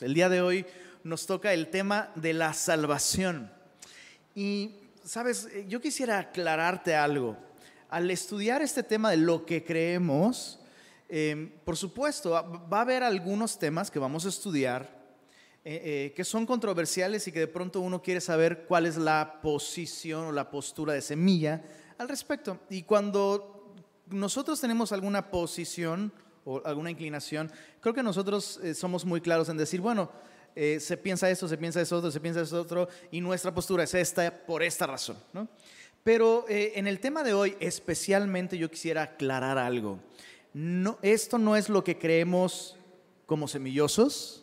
El día de hoy nos toca el tema de la salvación. Y, sabes, yo quisiera aclararte algo. Al estudiar este tema de lo que creemos, em, por supuesto, va a haber algunos temas que vamos a estudiar eh, eh, que son controversiales y que de pronto uno quiere saber cuál es la posición o la postura de semilla al respecto. Y cuando nosotros tenemos alguna posición, o alguna inclinación, creo que nosotros eh, somos muy claros en decir, bueno, eh, se piensa esto, se piensa eso se piensa eso otro, y nuestra postura es esta por esta razón. ¿no? Pero eh, en el tema de hoy, especialmente yo quisiera aclarar algo. No, esto no es lo que creemos como semillosos,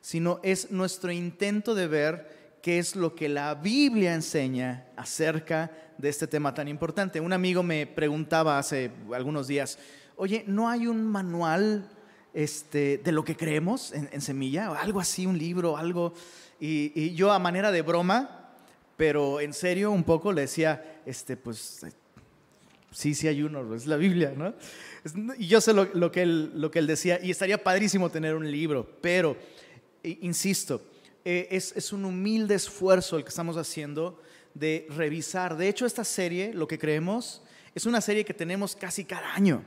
sino es nuestro intento de ver qué es lo que la Biblia enseña acerca de este tema tan importante. Un amigo me preguntaba hace algunos días, oye, ¿no hay un manual este, de lo que creemos en, Semilla? Algo así, un libro, algo. Y, yo a manera de broma, pero en serio un poco le decía, este, pues sí, sí hay uno, es la Biblia, ¿no? Y yo sé lo, que, él, lo que él decía, y estaría padrísimo tener un libro, pero, insisto, es, es un humilde esfuerzo el que estamos haciendo de revisar. De hecho, esta serie, lo que creemos, es una serie que tenemos casi cada año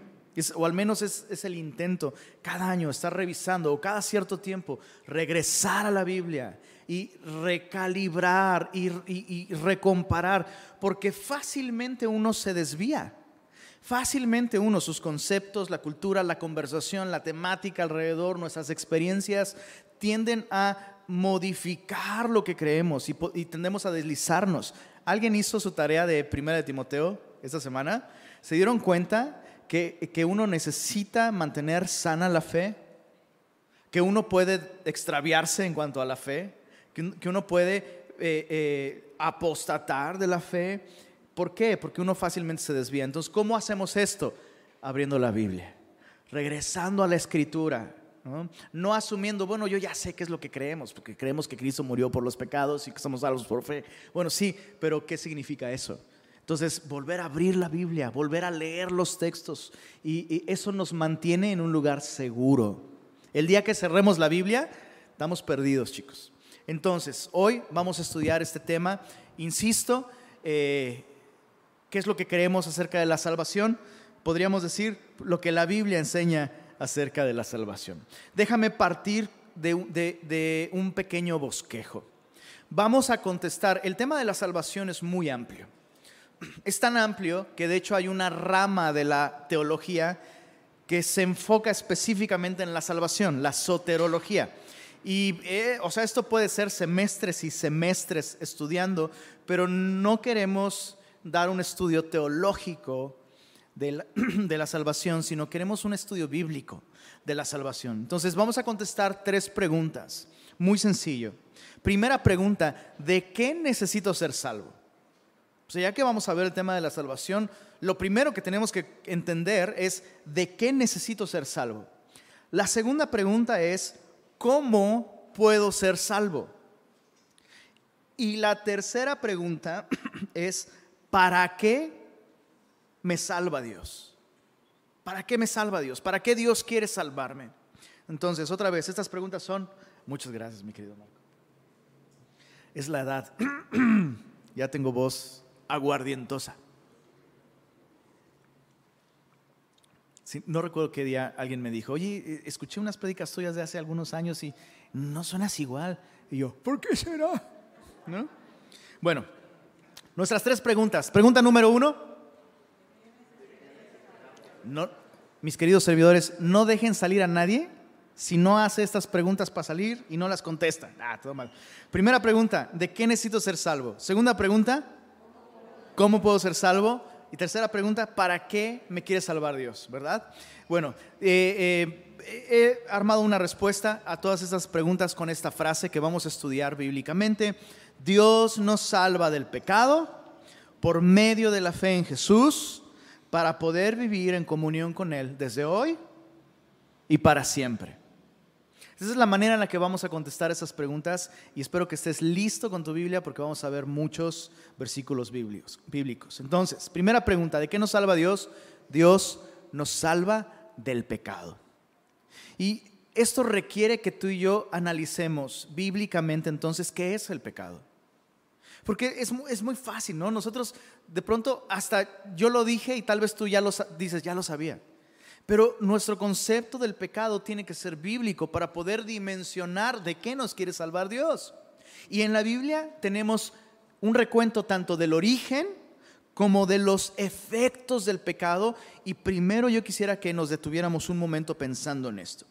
o al menos es, el intento, cada año estar revisando o cada cierto tiempo regresar a la Biblia y recalibrar y, y recomparar, porque fácilmente uno se desvía. Fácilmente uno, sus conceptos, la cultura, la conversación, la temática alrededor, nuestras experiencias, tienden a modificar lo que creemos y, y tendemos a deslizarnos. ¿Alguien hizo su tarea de Primera de Timoteo esta semana? ¿Se dieron cuenta que, uno necesita mantener sana la fe, que uno puede extraviarse en cuanto a la fe, que, uno puede eh, eh, apostatar de la fe. ¿Por qué? Porque uno fácilmente se desvía. Entonces, ¿cómo hacemos esto? Abriendo la Biblia, regresando a la escritura, ¿no? ¿no? asumiendo, bueno, yo ya sé qué es lo que creemos, porque creemos que Cristo murió por los pecados y que somos salvos por fe. Bueno, sí, pero ¿qué significa eso? Entonces, volver a abrir la Biblia, volver a leer los textos, y, eso nos mantiene en un lugar seguro. El día que cerremos la Biblia, estamos perdidos, chicos. Entonces, hoy vamos a estudiar este tema. Insisto, eh, ¿qué es lo que creemos acerca de la salvación? Podríamos decir lo que la Biblia enseña acerca de la salvación. Déjame partir de un pequeño bosquejo. Vamos a contestar, el tema de la salvación es muy amplio es tan amplio que de hecho hay una rama de la teología que se enfoca específicamente en la salvación, la soterología. Y, eh, o sea, esto puede ser semestres y semestres estudiando, pero no queremos dar un estudio teológico de la, de la, salvación, sino queremos un estudio bíblico de la salvación. Entonces, vamos a contestar tres preguntas. Muy sencillo. Primera pregunta, ¿de qué necesito ser salvo? O sea, ya que vamos a ver el tema de la salvación, lo primero que tenemos que entender es de qué necesito ser salvo. La segunda pregunta es, ¿cómo puedo ser salvo? Y la tercera pregunta es, ¿para qué me salva Dios? ¿Para qué me salva Dios? ¿Para qué Dios quiere salvarme? Entonces, otra vez, estas preguntas son, muchas gracias, mi querido Marco. Es la edad. ya tengo voz aguardientosa. no recuerdo qué día alguien me dijo, oye, eh, escuché unas prédicas tuyas de hace algunos años y no suenas igual. Y yo, ¿por qué será? ¿No? Bueno, nuestras tres preguntas. Pregunta número uno. No, mis queridos servidores, no dejen salir a nadie si no hace estas preguntas para salir y no las contesta. Ah, todo mal. Primera pregunta, ¿de qué necesito ser salvo? Segunda pregunta, ¿Cómo puedo ser salvo? Y tercera pregunta, ¿para qué me quiere salvar Dios? ¿Verdad? Bueno, eh, eh, he armado una respuesta a todas estas preguntas con esta frase que vamos a estudiar bíblicamente. Dios nos salva del pecado por medio de la fe en Jesús para poder vivir en comunión con Él desde hoy y para siempre. Esa es la manera en la que vamos a contestar esas preguntas y espero que estés listo con tu Biblia porque vamos a ver muchos versículos bíblicos. Entonces, primera pregunta, ¿de qué nos salva Dios? Dios nos salva del pecado. Y esto requiere que tú y yo analicemos bíblicamente entonces qué es el pecado. Porque es, es, muy fácil, ¿no? Nosotros de pronto hasta yo lo dije y tal vez tú ya lo dices, ya lo sabía. Pero nuestro concepto del pecado tiene que ser bíblico para poder dimensionar de qué nos quiere salvar Dios. Y en la Biblia tenemos un recuento tanto del origen como de los efectos del pecado. Y primero yo quisiera que nos detuviéramos un momento pensando en esto.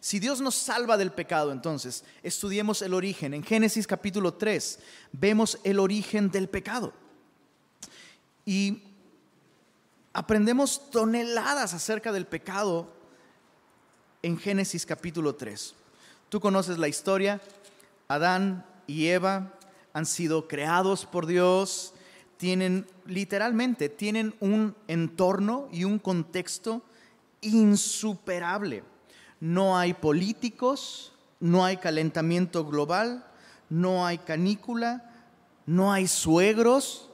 Si Dios nos salva del pecado, entonces estudiemos el origen. En Génesis capítulo 3 vemos el origen del pecado. Y aprendemos toneladas acerca del pecado en Génesis capítulo 3. Tú conoces la historia. Adán y Eva han sido creados por Dios, tienen literalmente, tienen un entorno y un contexto insuperable. No hay políticos, no hay calentamiento global, no hay canícula, no hay suegros.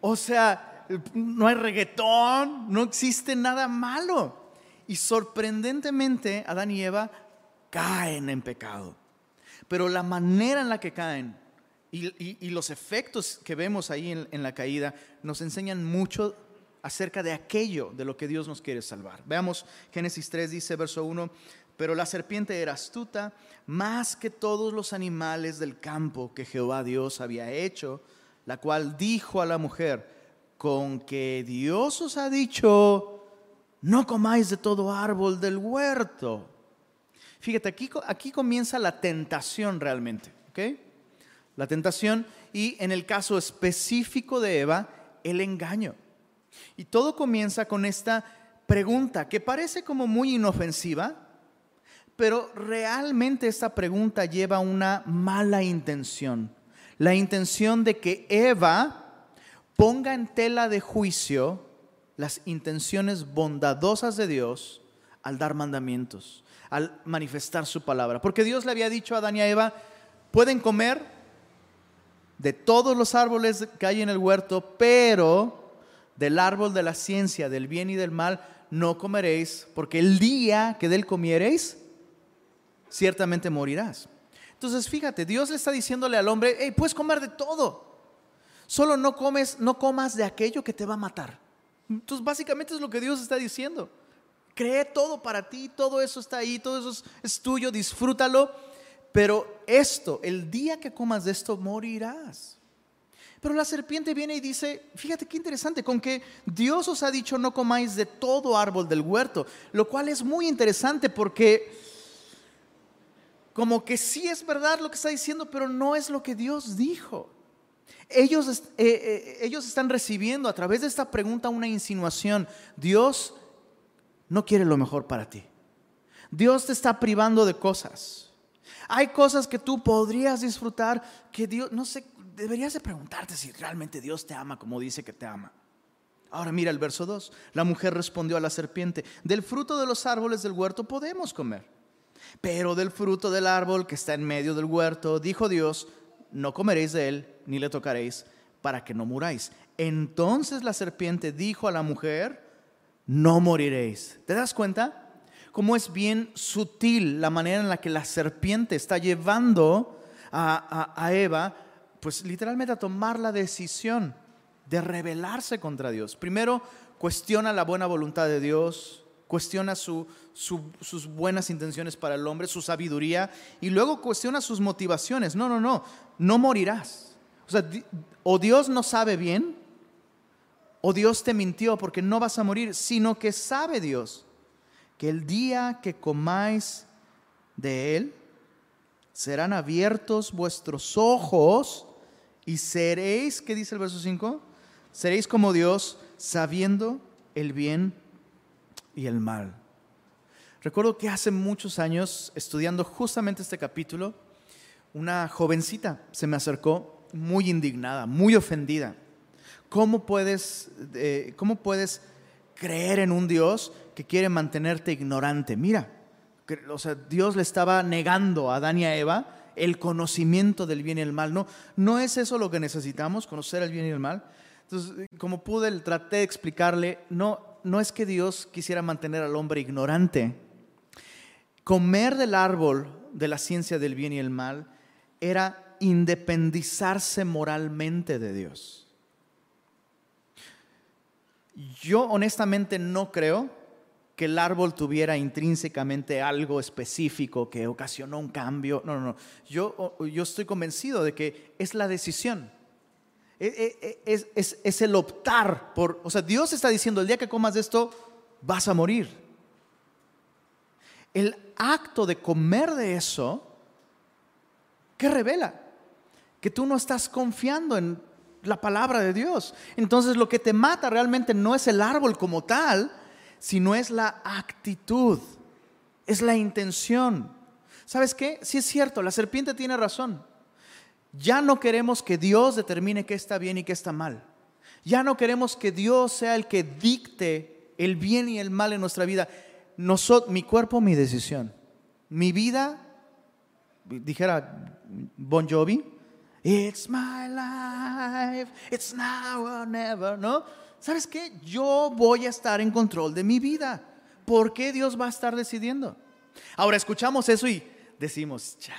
O sea, no hay reggaetón, no existe nada malo. Y sorprendentemente, Adán y Eva caen en pecado. Pero la manera en la que caen y, los efectos que vemos ahí en, en la caída nos enseñan mucho acerca de aquello de lo que Dios nos quiere salvar. Veamos Génesis 3 dice, verso 1, pero la serpiente era astuta más que todos los animales del campo que Jehová Dios había hecho, la cual dijo a la mujer, con que Dios os ha dicho, no comáis de todo árbol del huerto. Fíjate, aquí, aquí comienza la tentación realmente, ¿ok? La tentación y en el caso específico de Eva, el engaño. Y todo comienza con esta pregunta que parece como muy inofensiva, pero realmente esta pregunta lleva una mala intención. La intención de que Eva ponga en tela de juicio las intenciones bondadosas de Dios al dar mandamientos al manifestar su palabra. Porque Dios le había dicho a Adán y a Eva, pueden comer de todos los árboles que hay en el huerto, pero del árbol de la ciencia, del bien y del mal, no comeréis, porque el día que de él comiereis, ciertamente morirás. Entonces, fíjate, Dios le está diciéndole al hombre, hey, puedes comer de todo. Solo no comes, no comas de aquello que te va a matar. Entonces, básicamente es lo que Dios está diciendo. Cree todo para ti, todo eso está ahí, todo eso es, tuyo, disfrútalo. Pero esto, el día que comas de esto, morirás. Pero la serpiente viene y dice, fíjate qué interesante, con que Dios os ha dicho no comáis de todo árbol del huerto, lo cual es muy interesante porque como que sí es verdad lo que está diciendo, pero no es lo que Dios dijo. Ellos, eh, eh, ellos están recibiendo a través de esta pregunta una insinuación. Dios no quiere lo mejor para ti. Dios te está privando de cosas. Hay cosas que tú podrías disfrutar que Dios, no sé, deberías de preguntarte si realmente Dios te ama como dice que te ama. Ahora mira el verso 2. La mujer respondió a la serpiente, del fruto de los árboles del huerto podemos comer, pero del fruto del árbol que está en medio del huerto, dijo Dios, no comeréis de él, ni le tocaréis, para que no muráis. Entonces la serpiente dijo a la mujer, no moriréis. ¿Te das cuenta? Cómo es bien sutil la manera en la que la serpiente está llevando a, Eva, pues literalmente a tomar la decisión de rebelarse contra Dios. Primero, cuestiona la buena voluntad de Dios, cuestiona sus buenas intenciones para el hombre, su sabiduría, y luego cuestiona sus motivaciones. No, no, no, no morirás. O sea, o Dios no sabe bien, o Dios te mintió porque no vas a morir, sino que sabe Dios que el día que comáis de él, serán abiertos vuestros ojos y seréis, ¿qué dice el verso 5? Seréis como Dios, sabiendo el bien y el mal. Recuerdo que hace muchos años, estudiando justamente este capítulo, una jovencita se me acercó muy indignada, muy ofendida ¿Cómo puedes, eh, ¿Cómo puedes creer en un Dios que quiere mantenerte ignorante? Mira, o sea, Dios le estaba negando a Adán y a Eva el conocimiento del bien y el mal. No, no es eso lo que necesitamos, conocer el bien y el mal. Entonces, como pude, traté de explicarle, no, no es que Dios quisiera mantener al hombre ignorante, Comer del árbol de la ciencia del bien y el mal era independizarse moralmente de Dios. Yo honestamente no creo que el árbol tuviera intrínsecamente algo específico que ocasionó un cambio. No, no, no. Yo, yo estoy convencido de que es la decisión. E, e, e, es, el optar por... O sea, Dios está diciendo, el día que comas esto, vas a morir. El acto de comer de eso, ¿qué revela? Que tú no estás confiando en la palabra de Dios. Entonces lo que te mata realmente no es el árbol como tal, sino es la actitud, es la intención. ¿Sabes qué? Sí es cierto, la serpiente tiene razón. Ya no queremos que Dios determine qué está bien y qué está mal. Ya no queremos que Dios sea el que dicte el bien y el mal en nuestra vida. mi cuerpo, mi decisión. Mi vida, dijera Bon Jovi, It's my life, it's now or never, ¿no? ¿Sabes qué? Yo voy a estar en control de mi vida. ¿Por qué Dios va a estar decidiendo? Ahora escuchamos eso y decimos, chale,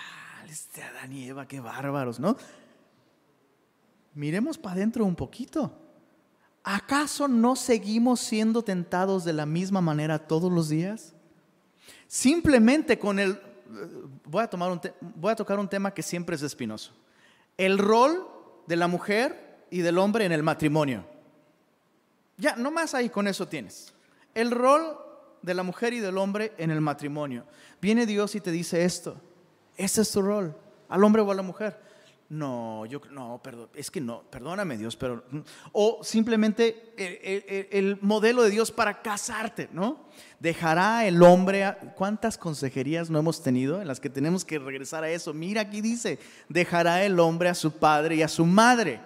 este Adán y Eva, qué bárbaros, ¿no? Miremos para adentro un poquito. ¿Acaso no seguimos siendo tentados de la misma manera todos los días? Simplemente con el... Voy a, tomar un voy a tocar un tema que siempre es espinoso el rol de la mujer y del hombre en el matrimonio. Ya, no más ahí con eso tienes. El rol de la mujer y del hombre en el matrimonio. Viene Dios y te dice esto. Ese es tu rol, al hombre o a la mujer. No, yo no, perdón, es que no, perdóname Dios, pero o simplemente el, el, modelo de Dios para casarte, ¿no? Dejará el hombre, ¿cuántas consejerías no hemos tenido en las que tenemos que regresar a eso? Mira, aquí dice, dejará el hombre a su padre y a su madre.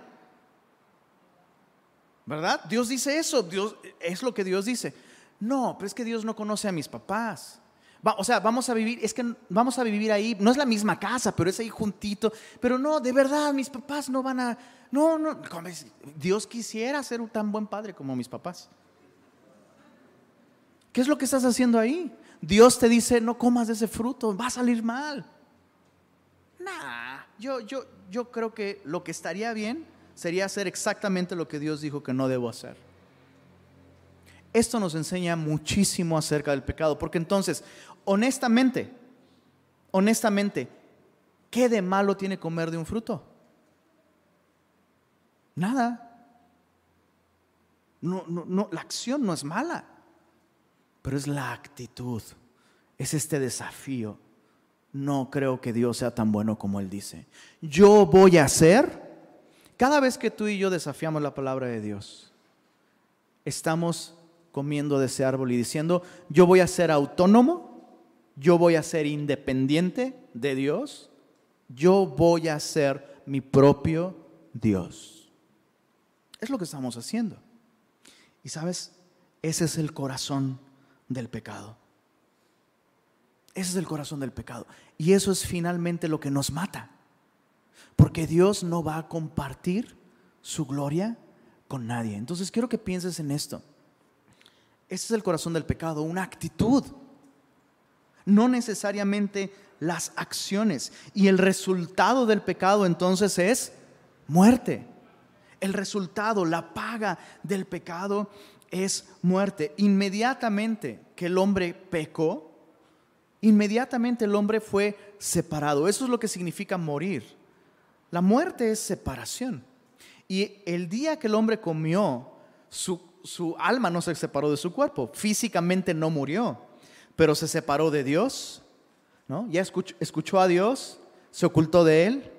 ¿Verdad? Dios dice eso, Dios es lo que Dios dice. No, pero es que Dios no conoce a mis papás o sea, vamos a vivir, es que vamos a vivir ahí, no es la misma casa, pero es ahí juntito. Pero no, de verdad, mis papás no van a, no, no, Dios quisiera ser un tan buen padre como mis papás. ¿Qué es lo que estás haciendo ahí? Dios te dice, no comas de ese fruto, va a salir mal. Nah, yo, yo, yo creo que lo que estaría bien sería hacer exactamente lo que Dios dijo que no debo hacer. Esto nos enseña muchísimo acerca del pecado, porque entonces, honestamente, honestamente, ¿qué de malo tiene comer de un fruto? Nada. No, no, no, la acción no es mala, pero es la actitud, es este desafío. No creo que Dios sea tan bueno como Él dice. Yo voy a hacer, cada vez que tú y yo desafiamos la palabra de Dios, estamos comiendo de ese árbol y diciendo, yo voy a ser autónomo, yo voy a ser independiente de Dios, yo voy a ser mi propio Dios. Es lo que estamos haciendo. Y sabes, ese es el corazón del pecado. Ese es el corazón del pecado. Y eso es finalmente lo que nos mata. Porque Dios no va a compartir su gloria con nadie. Entonces quiero que pienses en esto. Ese es el corazón del pecado, una actitud. No necesariamente las acciones. Y el resultado del pecado entonces es muerte. El resultado, la paga del pecado es muerte. Inmediatamente que el hombre pecó, inmediatamente el hombre fue separado. Eso es lo que significa morir. La muerte es separación. Y el día que el hombre comió, su su alma no se separó de su cuerpo, físicamente no murió, pero se separó de Dios, ¿no? Ya escuchó, a Dios, se ocultó de él,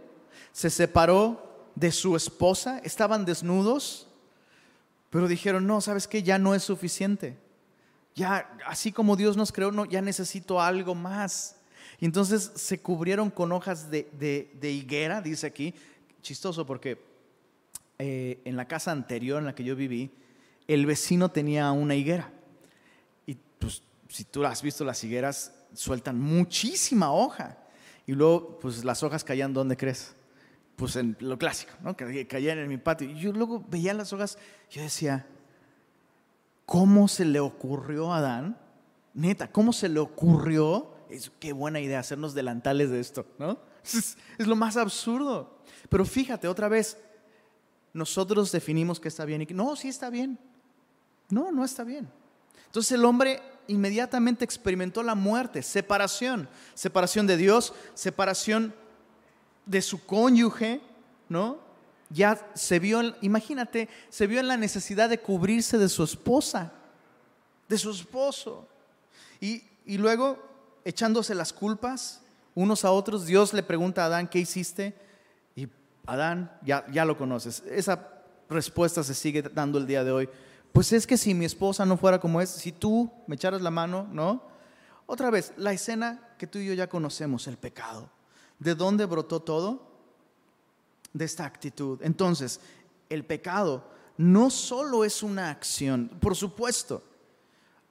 se separó de su esposa, estaban desnudos, pero dijeron, no, ¿sabes qué? Ya no es suficiente. Ya, así como Dios nos creó, no, ya necesito algo más. Y entonces se cubrieron con hojas de, higuera, dice aquí, chistoso porque eh, en la casa anterior en la que yo viví, el vecino tenía una higuera. Si tú has visto las higueras, sueltan muchísima hoja. Y luego, pues las hojas caían donde crees? Pues en lo clásico, ¿no? Que caían en mi patio. Y yo luego veía las hojas, yo decía, ¿cómo se le ocurrió a Adán? Neta, ¿cómo se le ocurrió Es, qué buena idea hacernos delantales de esto, ¿no? Es, lo más absurdo. Pero fíjate, otra vez, nosotros definimos que está bien no, sí está bien. No, no está bien. Entonces el hombre inmediatamente experimentó la muerte, separación, separación de Dios, separación de su cónyuge, ¿no? Ya se vio, imagínate, se vio en la necesidad de cubrirse de su esposa, de su esposo. Y, y luego, echándose las culpas unos a otros, Dios le pregunta a Adán, ¿qué hiciste? Y Adán, ya, ya lo conoces. Esa respuesta se sigue dando el día de hoy. Pues es que si mi esposa no fuera como es, si tú me echaras la mano, ¿no? Otra vez, la escena que tú y yo ya conocemos, el pecado. ¿De dónde brotó todo? De esta actitud. Entonces, el pecado no solo es una acción, por supuesto,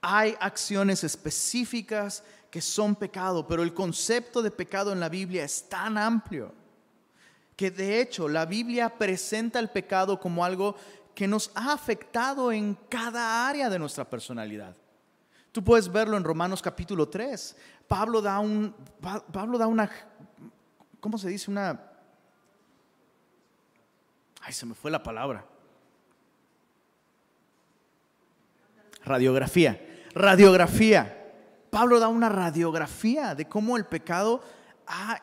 hay acciones específicas que son pecado, pero el concepto de pecado en la Biblia es tan amplio que de hecho la Biblia presenta el pecado como algo que nos ha afectado en cada área de nuestra personalidad. Tú puedes verlo en Romanos capítulo 3. Pablo da, un, Pablo da una, ¿cómo se dice? Una... Ay, se me fue la palabra. Radiografía. Radiografía. Pablo da una radiografía de cómo el pecado ha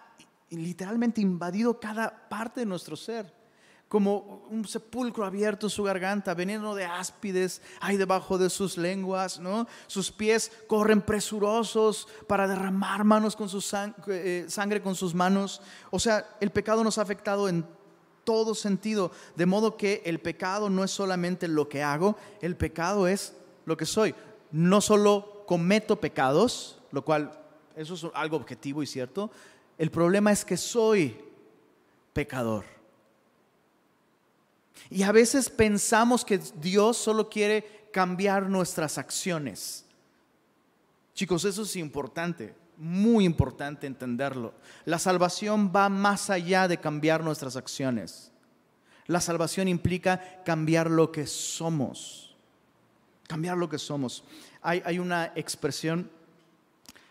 literalmente invadido cada parte de nuestro ser como un sepulcro abierto su garganta, veneno de áspides hay debajo de sus lenguas, ¿no? Sus pies corren presurosos para derramar manos con su eh, sangre con sus manos. O sea, el pecado nos ha afectado en todo sentido, de modo que el pecado no es solamente lo que hago, el pecado es lo que soy. No solo cometo pecados, lo cual eso es algo objetivo y cierto, el problema es que soy pecador. Y a veces pensamos que Dios solo quiere cambiar nuestras acciones. Chicos, eso es importante, muy importante entenderlo. La salvación va más allá de cambiar nuestras acciones. La salvación implica cambiar lo que somos. Cambiar lo que somos. Hay, una expresión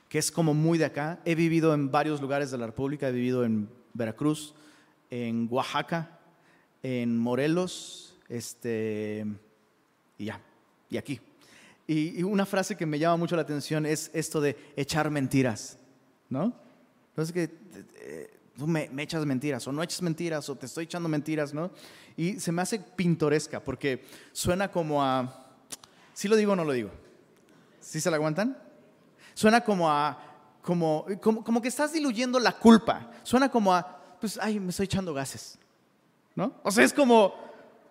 que es como muy de acá. He vivido en varios lugares de la República. He vivido en Veracruz, en Oaxaca, en Morelos, este, y ya, y aquí. Y, una frase que me llama mucho la atención es esto de echar mentiras, ¿no? Entonces que eh, tú me, echas mentiras, o no echas mentiras, o te estoy echando mentiras, ¿no? Y se me hace pintoresca, porque suena como a, ¿sí lo digo o no lo digo? ¿Sí se la aguantan? Suena como a, como, como, como que estás diluyendo la culpa, suena como a, pues, ay, me estoy echando gases. ¿No? O sea, es como,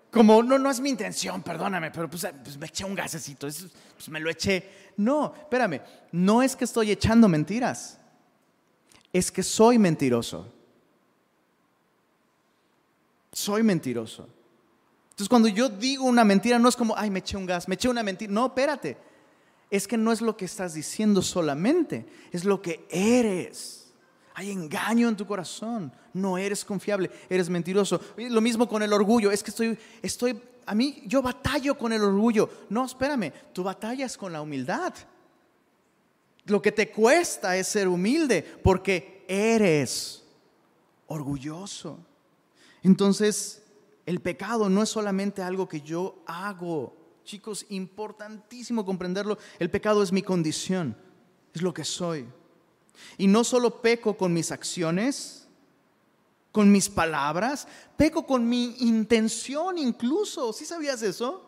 como no, no es mi intención, perdóname, pero pues, pues me eché un gasecito, pues me lo eché. No, espérame, no es que estoy echando mentiras, es que soy mentiroso. Soy mentiroso. Entonces, cuando yo digo una mentira, no es como, ay, me eché un gas, me eché una mentira. No, espérate. Es que no es lo que estás diciendo solamente, es lo que eres. Hay engaño en tu corazón. No eres confiable, eres mentiroso. Lo mismo con el orgullo. Es que estoy, estoy, a mí, yo batallo con el orgullo. No, espérame, tú batallas con la humildad. Lo que te cuesta es ser humilde porque eres orgulloso. Entonces, el pecado no es solamente algo que yo hago. Chicos, importantísimo comprenderlo. El pecado es mi condición, es lo que soy. Y no solo peco con mis acciones, con mis palabras, peco con mi intención incluso. ¿Sí sabías eso?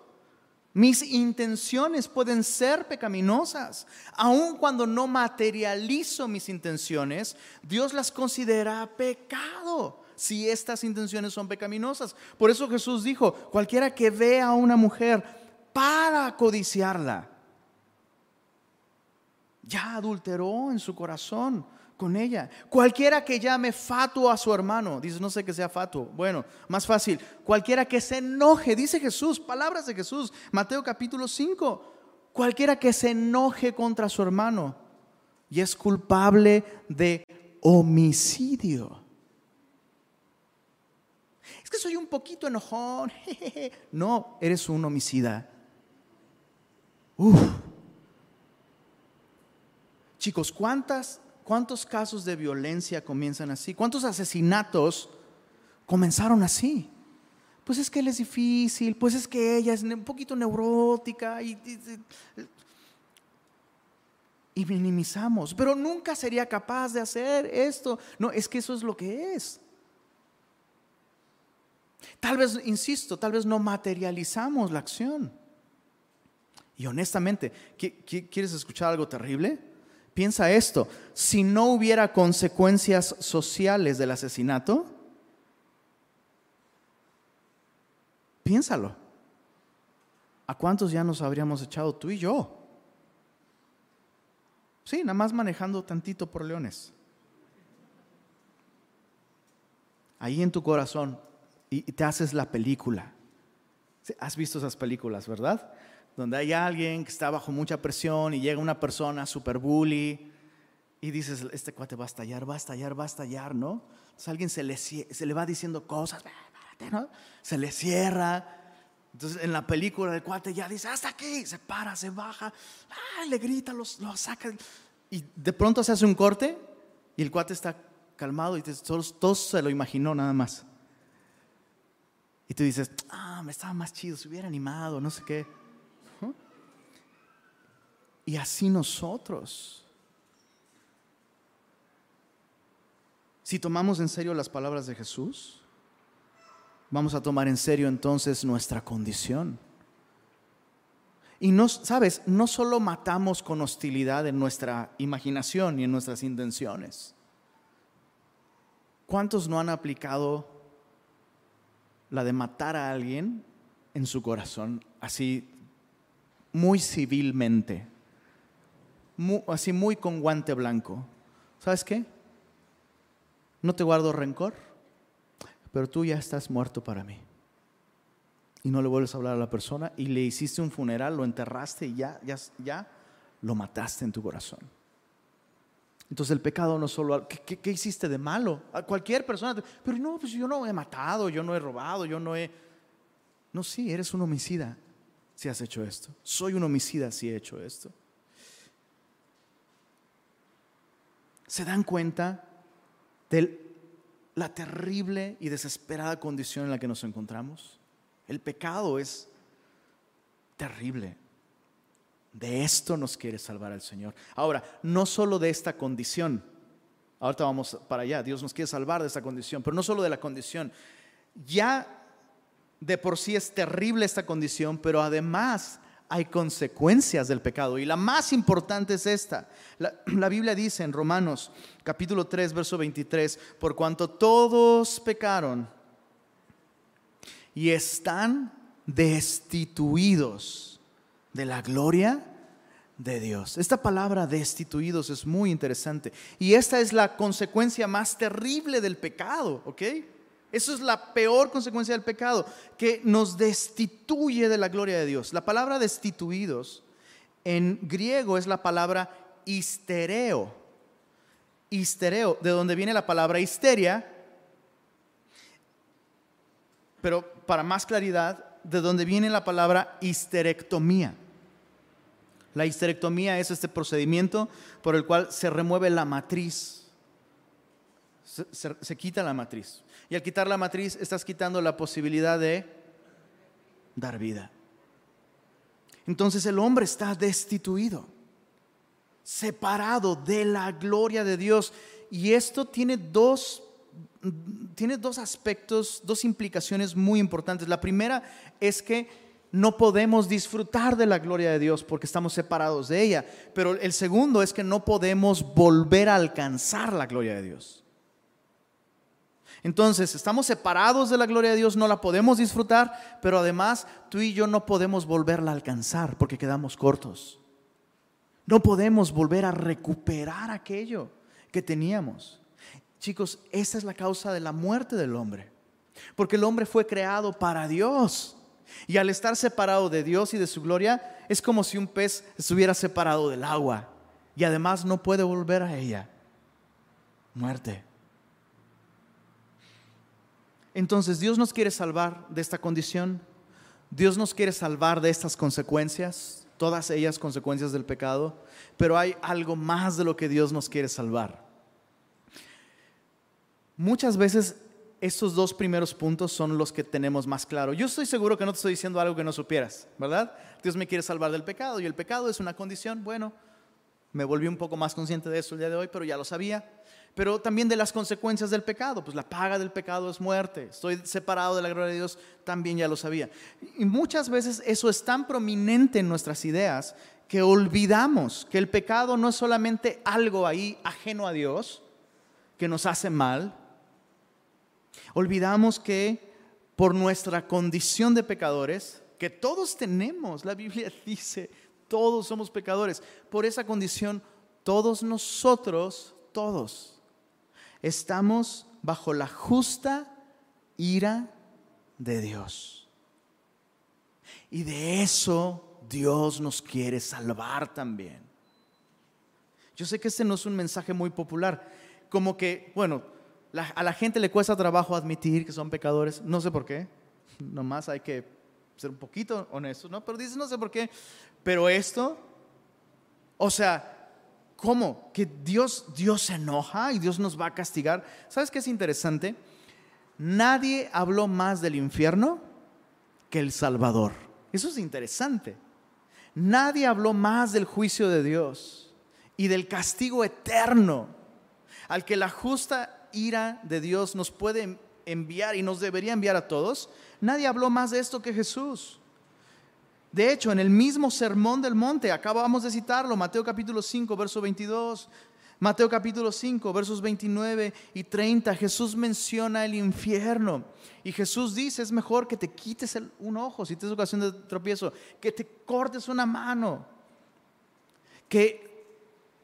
Mis intenciones pueden ser pecaminosas. Aun cuando no materializo mis intenciones, Dios las considera pecado si estas intenciones son pecaminosas. Por eso Jesús dijo, cualquiera que vea a una mujer para codiciarla, ya adulteró en su corazón con ella. Cualquiera que llame fatuo a su hermano, dice, no sé que sea fatuo. Bueno, más fácil. Cualquiera que se enoje, dice Jesús, palabras de Jesús, Mateo capítulo 5. Cualquiera que se enoje contra su hermano y es culpable de homicidio. Es que soy un poquito enojón. No, eres un homicida. Uf. Chicos, ¿cuántas, ¿Cuántos casos de violencia comienzan así? ¿Cuántos asesinatos comenzaron así? Pues es que él es difícil, pues es que ella es un poquito neurótica y, y minimizamos, pero nunca sería capaz de hacer esto. No, es que eso es lo que es. Tal vez, insisto, tal vez no materializamos la acción. Y honestamente, ¿quieres escuchar algo terrible? Piensa esto, si no hubiera consecuencias sociales del asesinato, piénsalo. ¿A cuántos ya nos habríamos echado tú y yo? Sí, nada más manejando tantito por leones. Ahí en tu corazón y te haces la película. Has visto esas películas, ¿verdad? Donde hay alguien que está bajo mucha presión y llega una persona super bully y dices, este cuate va a estallar, va a estallar, va a estallar, ¿no? Entonces alguien se le, se le va diciendo cosas, ¿no? Se le cierra. Entonces en la película el cuate ya dice, hasta aquí, se para, se baja, le grita, lo saca. Y de pronto se hace un corte y el cuate está calmado y todos se lo imaginó nada más. Y tú dices, ah, me estaba más chido, se hubiera animado, no sé qué. Y así nosotros. Si tomamos en serio las palabras de Jesús, vamos a tomar en serio entonces nuestra condición. Y no, sabes, no solo matamos con hostilidad en nuestra imaginación y en nuestras intenciones. ¿Cuántos no han aplicado la de matar a alguien en su corazón, así muy civilmente, así muy con guante blanco? ¿Sabes qué? No te guardo rencor, pero tú ya estás muerto para mí y no le vuelves a hablar a la persona y le hiciste un funeral, lo enterraste y ya, ya, ya lo mataste en tu corazón. Entonces el pecado no solo, ¿qué, qué, hiciste de malo? A cualquier persona, pero no, pues yo no he matado, yo no he robado, yo no he... No, sí, eres un homicida si has hecho esto. Soy un homicida si he hecho esto. ¿Se dan cuenta de la terrible y desesperada condición en la que nos encontramos? El pecado es terrible. De esto nos quiere salvar el Señor. Ahora, no solo de esta condición. Ahorita vamos para allá. Dios nos quiere salvar de esta condición, pero no solo de la condición. Ya de por sí es terrible esta condición, pero además hay consecuencias del pecado. Y la más importante es esta. La, Biblia dice en Romanos capítulo 3, verso 23, por cuanto todos pecaron y están destituidos de la gloria de Dios. Esta palabra destituidos es muy interesante y esta es la consecuencia más terrible del pecado, ¿ok? Eso es la peor consecuencia del pecado, que nos destituye de la gloria de Dios. La palabra destituidos en griego es la palabra histereo. Histereo, de donde viene la palabra histeria, pero para más claridad, de donde viene la palabra histerectomía. La histerectomía es este procedimiento por el cual se remueve la matriz. Se, quita la matriz. Y al quitar la matriz estás quitando la posibilidad de dar vida. Entonces el hombre está destituido, separado de la gloria de Dios. Y esto tiene dos tiene dos aspectos, dos implicaciones muy importantes. La primera es que no podemos disfrutar de la gloria de Dios porque estamos separados de ella. Pero el segundo es que no podemos volver a alcanzar la gloria de Dios. Entonces, estamos separados de la gloria de Dios, no la podemos disfrutar, pero además tú y yo no podemos volverla a alcanzar porque quedamos cortos. No podemos volver a recuperar aquello que teníamos. Chicos, esa es la causa de la muerte del hombre. Porque el hombre fue creado para Dios. Y al estar separado de Dios y de su gloria, es como si un pez estuviera separado del agua. Y además no puede volver a ella. Muerte. Entonces Dios nos quiere salvar de esta condición. Dios nos quiere salvar de estas consecuencias. todas ellas consecuencias del pecado, pero hay algo más de lo que Dios nos quiere salvar. Muchas veces estos dos primeros puntos son los que tenemos más claro. Yo estoy seguro que no te estoy diciendo algo que no supieras, ¿verdad? Dios me quiere salvar del pecado y el pecado es una condición, bueno, me volví un poco más consciente de eso el día de hoy, pero ya lo sabía. Pero también de las consecuencias del pecado, pues la paga del pecado es muerte. Estoy separado de la gloria de Dios, también ya lo sabía. Y muchas veces eso es tan prominente en nuestras ideas que olvidamos que el pecado no es solamente algo ahí ajeno a Dios, que nos hace mal, Olvidamos que por nuestra condición de pecadores, que todos tenemos, la Biblia dice, todos somos pecadores, por esa condición, todos nosotros, todos, estamos bajo la justa ira de Dios. Y de eso Dios nos quiere salvar también. Yo sé que este no es un mensaje muy popular, como que, bueno, a la gente le cuesta trabajo admitir que son pecadores, no sé por qué, nomás hay que ser un poquito honestos, ¿no? Pero dices, no sé por qué, pero esto, o sea, ¿cómo? Que Dios, Dios se enoja y Dios nos va a castigar. ¿Sabes qué es interesante? Nadie habló más del infierno que el Salvador. Eso es interesante. Nadie habló más del juicio de Dios y del castigo eterno al que la justa ira de Dios nos puede enviar y nos debería enviar a todos, nadie habló más de esto que Jesús. De hecho, en el mismo sermón del monte, acabamos de citarlo, Mateo capítulo 5, verso 22, Mateo capítulo 5, versos 29 y 30, Jesús menciona el infierno. Y Jesús dice, es mejor que te quites un ojo si tienes ocasión de tropiezo, que te cortes una mano, que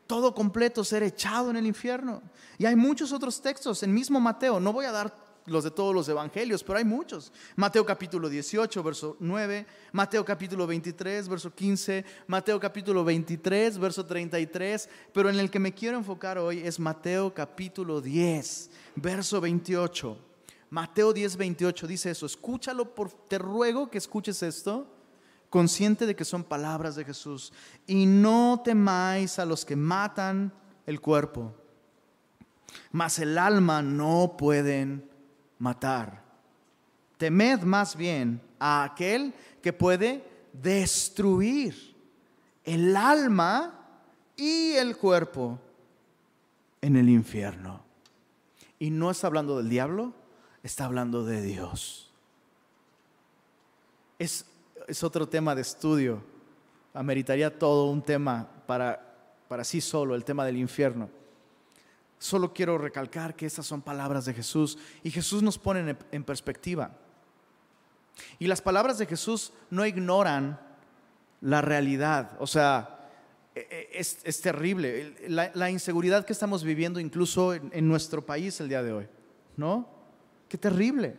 todo completo ser echado en el infierno. Y hay muchos otros textos en mismo Mateo, no voy a dar los de todos los evangelios, pero hay muchos. Mateo capítulo 18, verso 9, Mateo capítulo 23, verso 15, Mateo capítulo 23, verso 33, pero en el que me quiero enfocar hoy es Mateo capítulo 10, verso 28. Mateo 10, 28 dice eso, escúchalo, por, te ruego que escuches esto consciente de que son palabras de Jesús. Y no temáis a los que matan el cuerpo, mas el alma no pueden matar. Temed más bien a aquel que puede destruir el alma y el cuerpo en el infierno. Y no está hablando del diablo, está hablando de Dios. Es es otro tema de estudio. Ameritaría todo un tema para, para sí solo, el tema del infierno. Solo quiero recalcar que estas son palabras de Jesús y Jesús nos pone en perspectiva. Y las palabras de Jesús no ignoran la realidad. O sea, e, e, es, terrible la, inseguridad que estamos viviendo incluso en, nuestro país el día de hoy. ¿No? Qué terrible.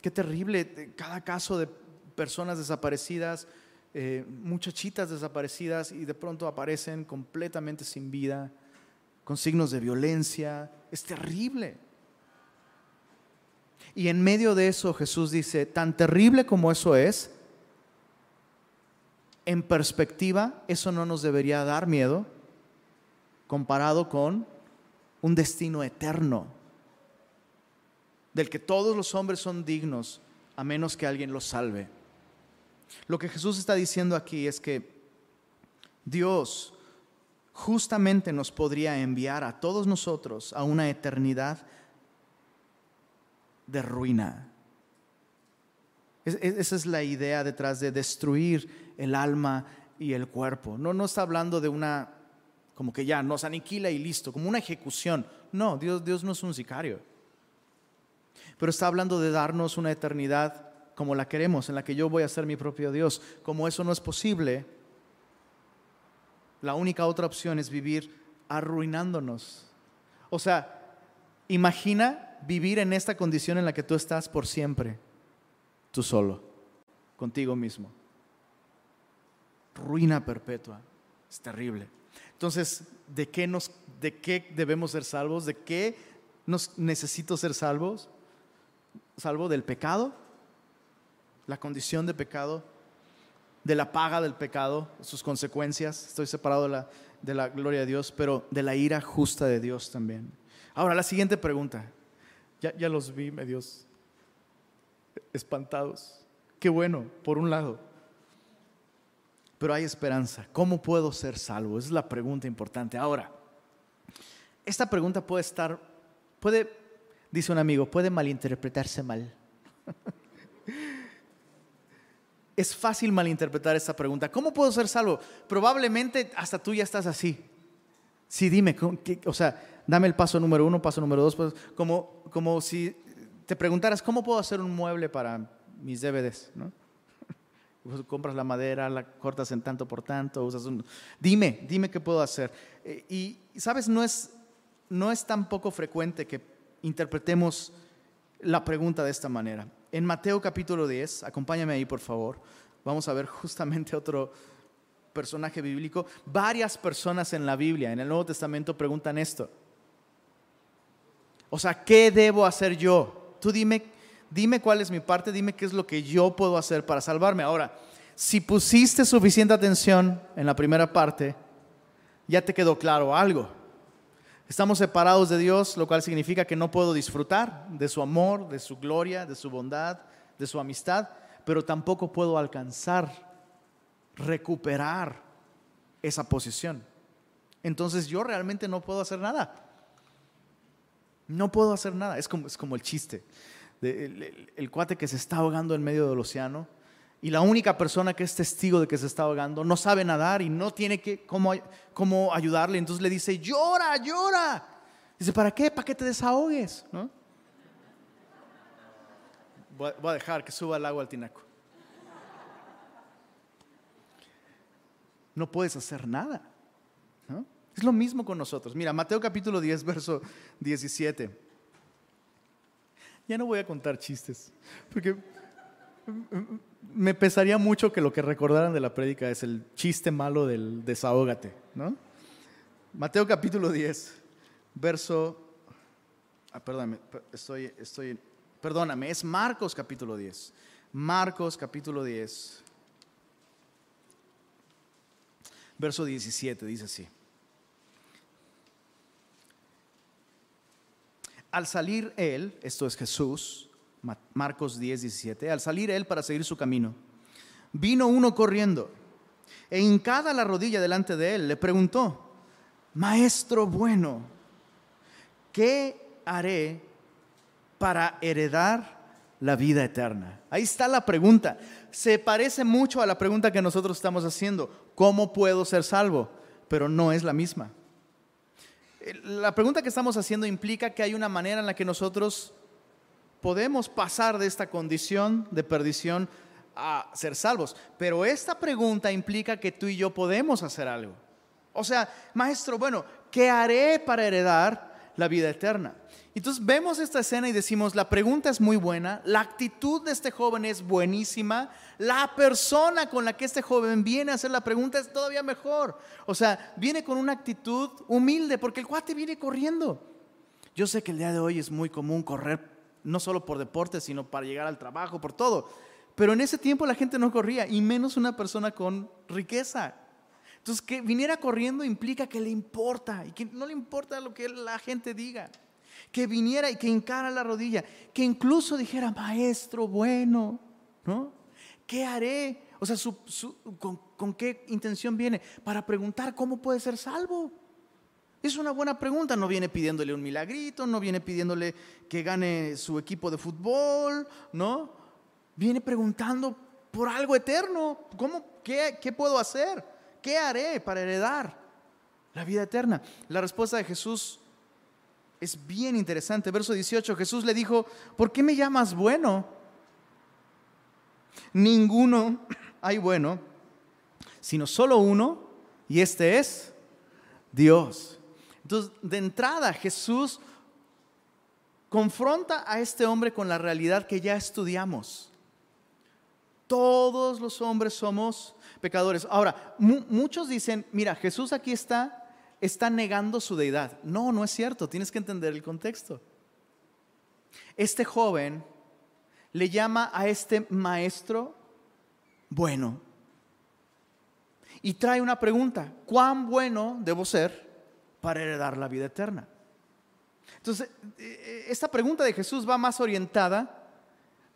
Qué terrible cada caso de personas desaparecidas, eh, muchachitas desaparecidas y de pronto aparecen completamente sin vida, con signos de violencia. Es terrible. Y en medio de eso Jesús dice, tan terrible como eso es, en perspectiva, eso no nos debería dar miedo comparado con un destino eterno del que todos los hombres son dignos a menos que alguien los salve. Lo que Jesús está diciendo aquí es que Dios justamente nos podría enviar a todos nosotros a una eternidad de ruina. Esa es la idea detrás de destruir el alma y el cuerpo. No, no está hablando de una, como que ya nos aniquila y listo, como una ejecución. No, Dios, Dios no es un sicario pero está hablando de darnos una eternidad como la queremos, en la que yo voy a ser mi propio Dios. Como eso no es posible, la única otra opción es vivir arruinándonos. O sea, imagina vivir en esta condición en la que tú estás por siempre, tú solo, contigo mismo. Ruina perpetua, es terrible. Entonces, ¿de qué, nos, de qué debemos ser salvos? ¿De qué nos necesito ser salvos? salvo del pecado, la condición de pecado. De la paga del pecado, sus consecuencias, estoy separado de la, gloria de Dios, pero de la ira justa de Dios también. Ahora, la siguiente pregunta. Ya, ya los vi medios espantados. Qué bueno, por un lado. Pero hay esperanza. ¿Cómo puedo ser salvo? Esa es la pregunta importante. Ahora, esta pregunta puede estar, puede, dice un amigo, puede malinterpretarse mal. es fácil malinterpretar esta pregunta. ¿Cómo puedo ser salvo? Probablemente hasta tú ya estás así. Sí, dime, o sea, dame el paso número uno, paso número dos, pues, como, como si te preguntaras, ¿cómo puedo hacer un mueble para mis DVDs? ¿no? Pues, compras la madera, la cortas en tanto por tanto, usas un... Dime, dime qué puedo hacer. Eh, y, ¿sabes? No es, no es tan poco frecuente que interpretemos la pregunta de esta manera. En Mateo capítulo 10, acompáñame ahí por favor, vamos a ver justamente otro personaje bíblico. Varias personas en la Biblia, en el Nuevo Testamento, preguntan esto. O sea, ¿qué debo hacer yo? Tú dime, dime cuál es mi parte, dime qué es lo que yo puedo hacer para salvarme. Ahora, si pusiste suficiente atención en la primera parte, ya te quedó claro algo. Estamos separados de Dios, lo cual significa que no puedo disfrutar de su amor, de su gloria, de su bondad, de su amistad, pero tampoco puedo alcanzar, recuperar esa posición. Entonces yo realmente no puedo hacer nada. No puedo hacer nada. Es como, es como el chiste. el cuate que se está ahogando en medio del océano y la única persona que es testigo de que se está ahogando no sabe nadar y no tiene que, cómo, cómo ayudarle. Entonces le dice, llora, llora. Dice, ¿para qué? Para que te desahogues. ¿no? Voy, a, dejar que suba el agua al tinaco. No puedes hacer nada. Es lo mismo con nosotros. Mira, Mateo capítulo 10, verso 17. Ya no voy a contar chistes, porque me pesaría mucho que lo que recordaran de la prédica es el chiste malo del desahógate, ¿no? Mateo capítulo 10, verso... Ah, perdóname, estoy, estoy... Perdóname, es Marcos capítulo 10. Marcos capítulo 10, verso 17, dice así. Al salir él, esto es Jesús, Marcos 10, 17, al salir él para seguir su camino, vino uno corriendo e hincada la rodilla delante de él, le preguntó, Maestro bueno, ¿qué haré para heredar la vida eterna? Ahí está la pregunta. Se parece mucho a la pregunta que nosotros estamos haciendo, ¿cómo puedo ser salvo? Pero no es la misma. La pregunta que estamos haciendo implica que hay una manera en la que nosotros podemos pasar de esta condición de perdición a ser salvos. Pero esta pregunta implica que tú y yo podemos hacer algo. O sea, maestro, bueno, ¿qué haré para heredar la vida eterna? Entonces vemos esta escena y decimos, la pregunta es muy buena, la actitud de este joven es buenísima, la persona con la que este joven viene a hacer la pregunta es todavía mejor. O sea, viene con una actitud humilde porque el cuate viene corriendo. Yo sé que el día de hoy es muy común correr no solo por deporte, sino para llegar al trabajo, por todo. Pero en ese tiempo la gente no corría, y menos una persona con riqueza. Entonces, que viniera corriendo implica que le importa y que no le importa lo que la gente diga. Que viniera y que encara la rodilla, que incluso dijera, maestro bueno, ¿no? ¿Qué haré? O sea, con, ¿con qué intención viene? Para preguntar cómo puede ser salvo. Es una buena pregunta, no viene pidiéndole un milagrito, no viene pidiéndole que gane su equipo de fútbol, ¿no? Viene preguntando por algo eterno. ¿Cómo, qué, qué puedo hacer? ¿Qué haré para heredar la vida eterna? La respuesta de Jesús es bien interesante. Verso 18, Jesús le dijo, ¿por qué me llamas bueno? Ninguno hay bueno, sino solo uno, y este es Dios. Entonces, de entrada, Jesús confronta a este hombre con la realidad que ya estudiamos. Todos los hombres somos pecadores. Ahora, muchos dicen, mira, Jesús aquí está, está negando su deidad. No, no es cierto, tienes que entender el contexto. Este joven le llama a este maestro bueno. y trae una pregunta, ¿cuán bueno debo ser para heredar la vida eterna? Entonces, eh, esta pregunta de Jesús va más orientada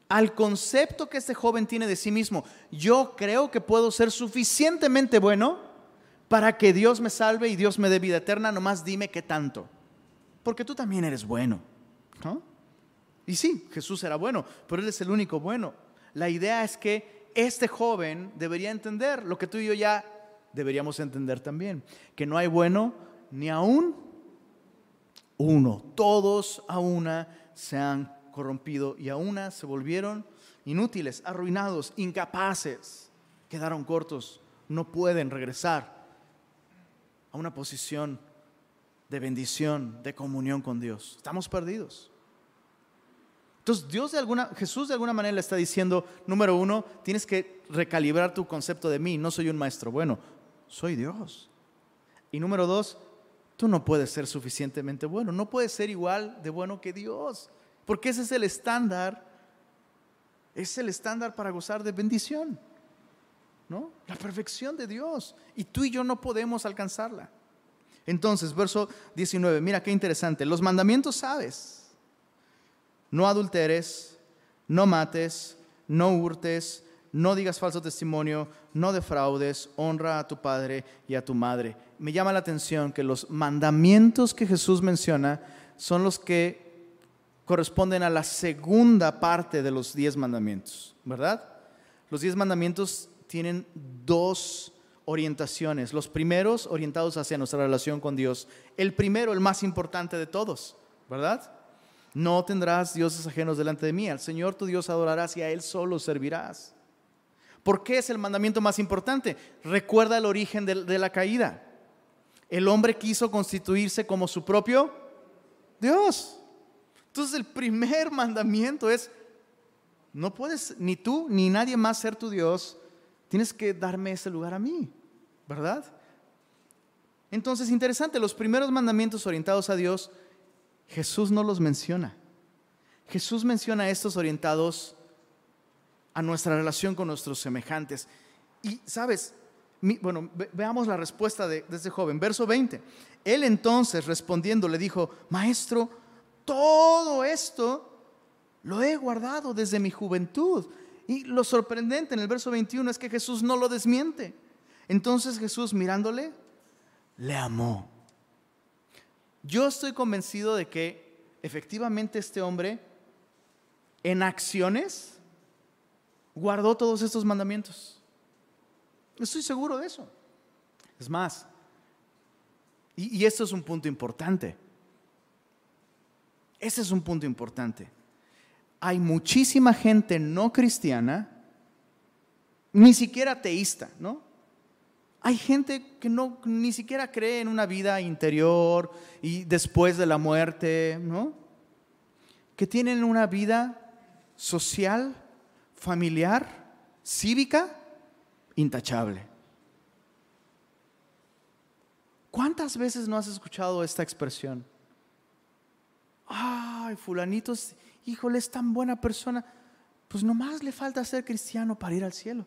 al concepto que este joven tiene de sí mismo. Yo creo que puedo ser suficientemente bueno para que Dios me salve y Dios me dé vida eterna, nomás dime qué tanto. Porque tú también eres bueno. Y sí, Jesús era bueno, pero Él es el único bueno. La idea es que este joven debería entender lo que tú y yo ya deberíamos entender también, que no hay bueno ni aún uno. Todos a una se han corrompido y a una se volvieron inútiles, arruinados, incapaces, quedaron cortos, no pueden regresar a una posición de bendición, de comunión con Dios. Estamos perdidos. Entonces, Dios de alguna, Jesús de alguna manera le está diciendo, número uno, tienes que recalibrar tu concepto de mí, no soy un maestro bueno, soy Dios. Y número dos, tú no puedes ser suficientemente bueno, no puedes ser igual de bueno que Dios. Porque ese es el estándar, es el estándar para gozar de bendición, ¿no? La perfección de Dios. Y tú y yo no podemos alcanzarla. Entonces, verso 19, mira qué interesante. Los mandamientos sabes. No adulteres, no mates, no hurtes, no digas falso testimonio, no defraudes, honra a tu padre y a tu madre. Me llama la atención que los mandamientos que Jesús menciona son los que corresponden a la segunda parte de los diez mandamientos, ¿verdad? Los diez mandamientos tienen dos orientaciones. Los primeros orientados hacia nuestra relación con Dios. El primero, el más importante de todos, ¿verdad? No tendrás dioses ajenos delante de mí. Al Señor tu Dios adorarás y a Él solo servirás. ¿Por qué es el mandamiento más importante? Recuerda el origen de, la caída. El hombre quiso constituirse como su propio Dios. Entonces el primer mandamiento es, no puedes ni tú ni nadie más ser tu Dios, tienes que darme ese lugar a mí, ¿verdad? Entonces, interesante, los primeros mandamientos orientados a Dios, Jesús no los menciona. Jesús menciona estos orientados a nuestra relación con nuestros semejantes. Y, ¿sabes? bueno, veamos la respuesta de, de este joven. Verso 20. Él entonces respondiendo le dijo, Maestro, todo esto lo he guardado desde mi juventud. Y lo sorprendente en el verso 21 es que Jesús no lo desmiente. Entonces Jesús mirándole, le amó. Yo estoy convencido de que efectivamente este hombre en acciones guardó todos estos mandamientos. Estoy seguro de eso. Es más, y, esto es un punto importante. Ese es un punto importante. Hay muchísima gente no cristiana, ni siquiera teísta, ¿no? Hay gente que no ni siquiera cree en una vida interior y después de la muerte, ¿no? Que tienen una vida social, familiar, cívica, intachable. ¿Cuántas veces no has escuchado esta expresión? ay, fulanito, híjole, es tan buena persona. Pues nomás le falta ser cristiano para ir al cielo.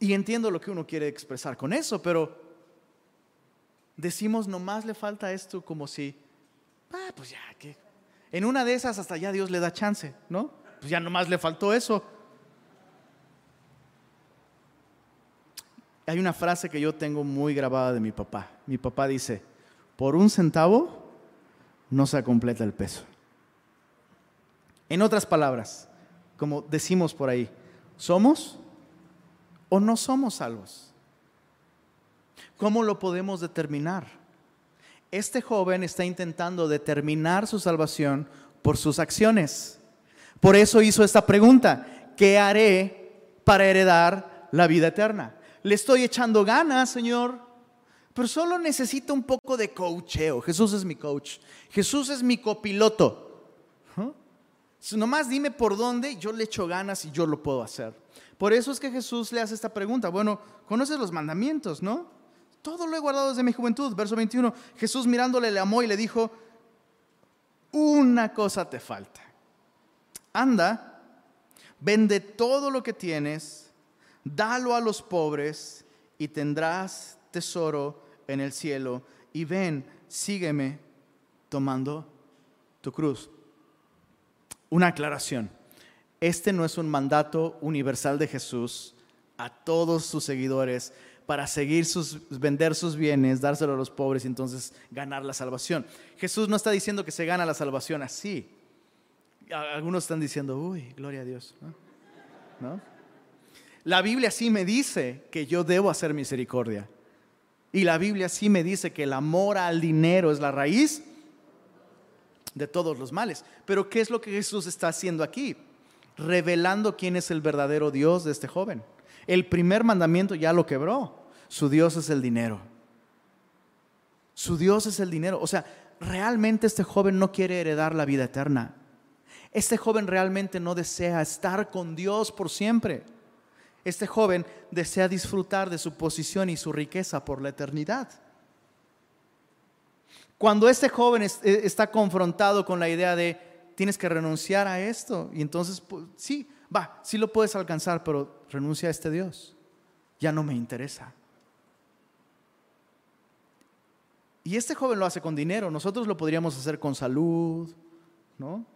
Y entiendo lo que uno quiere expresar con eso, pero decimos nomás le falta esto como si, ah, pues ya, que en una de esas hasta ya Dios le da chance, ¿no? Pues ya nomás le faltó eso. Hay una frase que yo tengo muy grabada de mi papá. Mi papá dice, por un centavo no se completa el peso. En otras palabras, como decimos por ahí, ¿somos o no somos salvos? ¿Cómo lo podemos determinar? Este joven está intentando determinar su salvación por sus acciones. Por eso hizo esta pregunta, ¿qué haré para heredar la vida eterna? Le estoy echando ganas, Señor, pero solo necesito un poco de coacheo. Jesús es mi coach. Jesús es mi copiloto. Nomás dime por dónde, yo le echo ganas y yo lo puedo hacer. Por eso es que Jesús le hace esta pregunta. Bueno, conoces los mandamientos, ¿no? Todo lo he guardado desde mi juventud. Verso 21. Jesús mirándole le amó y le dijo, una cosa te falta. Anda, vende todo lo que tienes, dalo a los pobres y tendrás tesoro en el cielo. Y ven, sígueme tomando tu cruz. Una aclaración. Este no es un mandato universal de Jesús a todos sus seguidores para seguir sus, vender sus bienes, dárselo a los pobres y entonces ganar la salvación. Jesús no está diciendo que se gana la salvación así. Algunos están diciendo, uy, gloria a Dios. ¿No? La Biblia sí me dice que yo debo hacer misericordia. Y la Biblia sí me dice que el amor al dinero es la raíz de todos los males. Pero ¿qué es lo que Jesús está haciendo aquí? Revelando quién es el verdadero Dios de este joven. El primer mandamiento ya lo quebró. Su Dios es el dinero. Su Dios es el dinero. O sea, realmente este joven no quiere heredar la vida eterna. Este joven realmente no desea estar con Dios por siempre. Este joven desea disfrutar de su posición y su riqueza por la eternidad. Cuando este joven eh, está confrontado con la idea de tienes que renunciar a esto, y entonces pues, sí, va, sí lo puedes alcanzar, pero renuncia a este Dios. Ya no me interesa. Y este joven lo hace con dinero, nosotros lo podríamos hacer con salud, ¿no?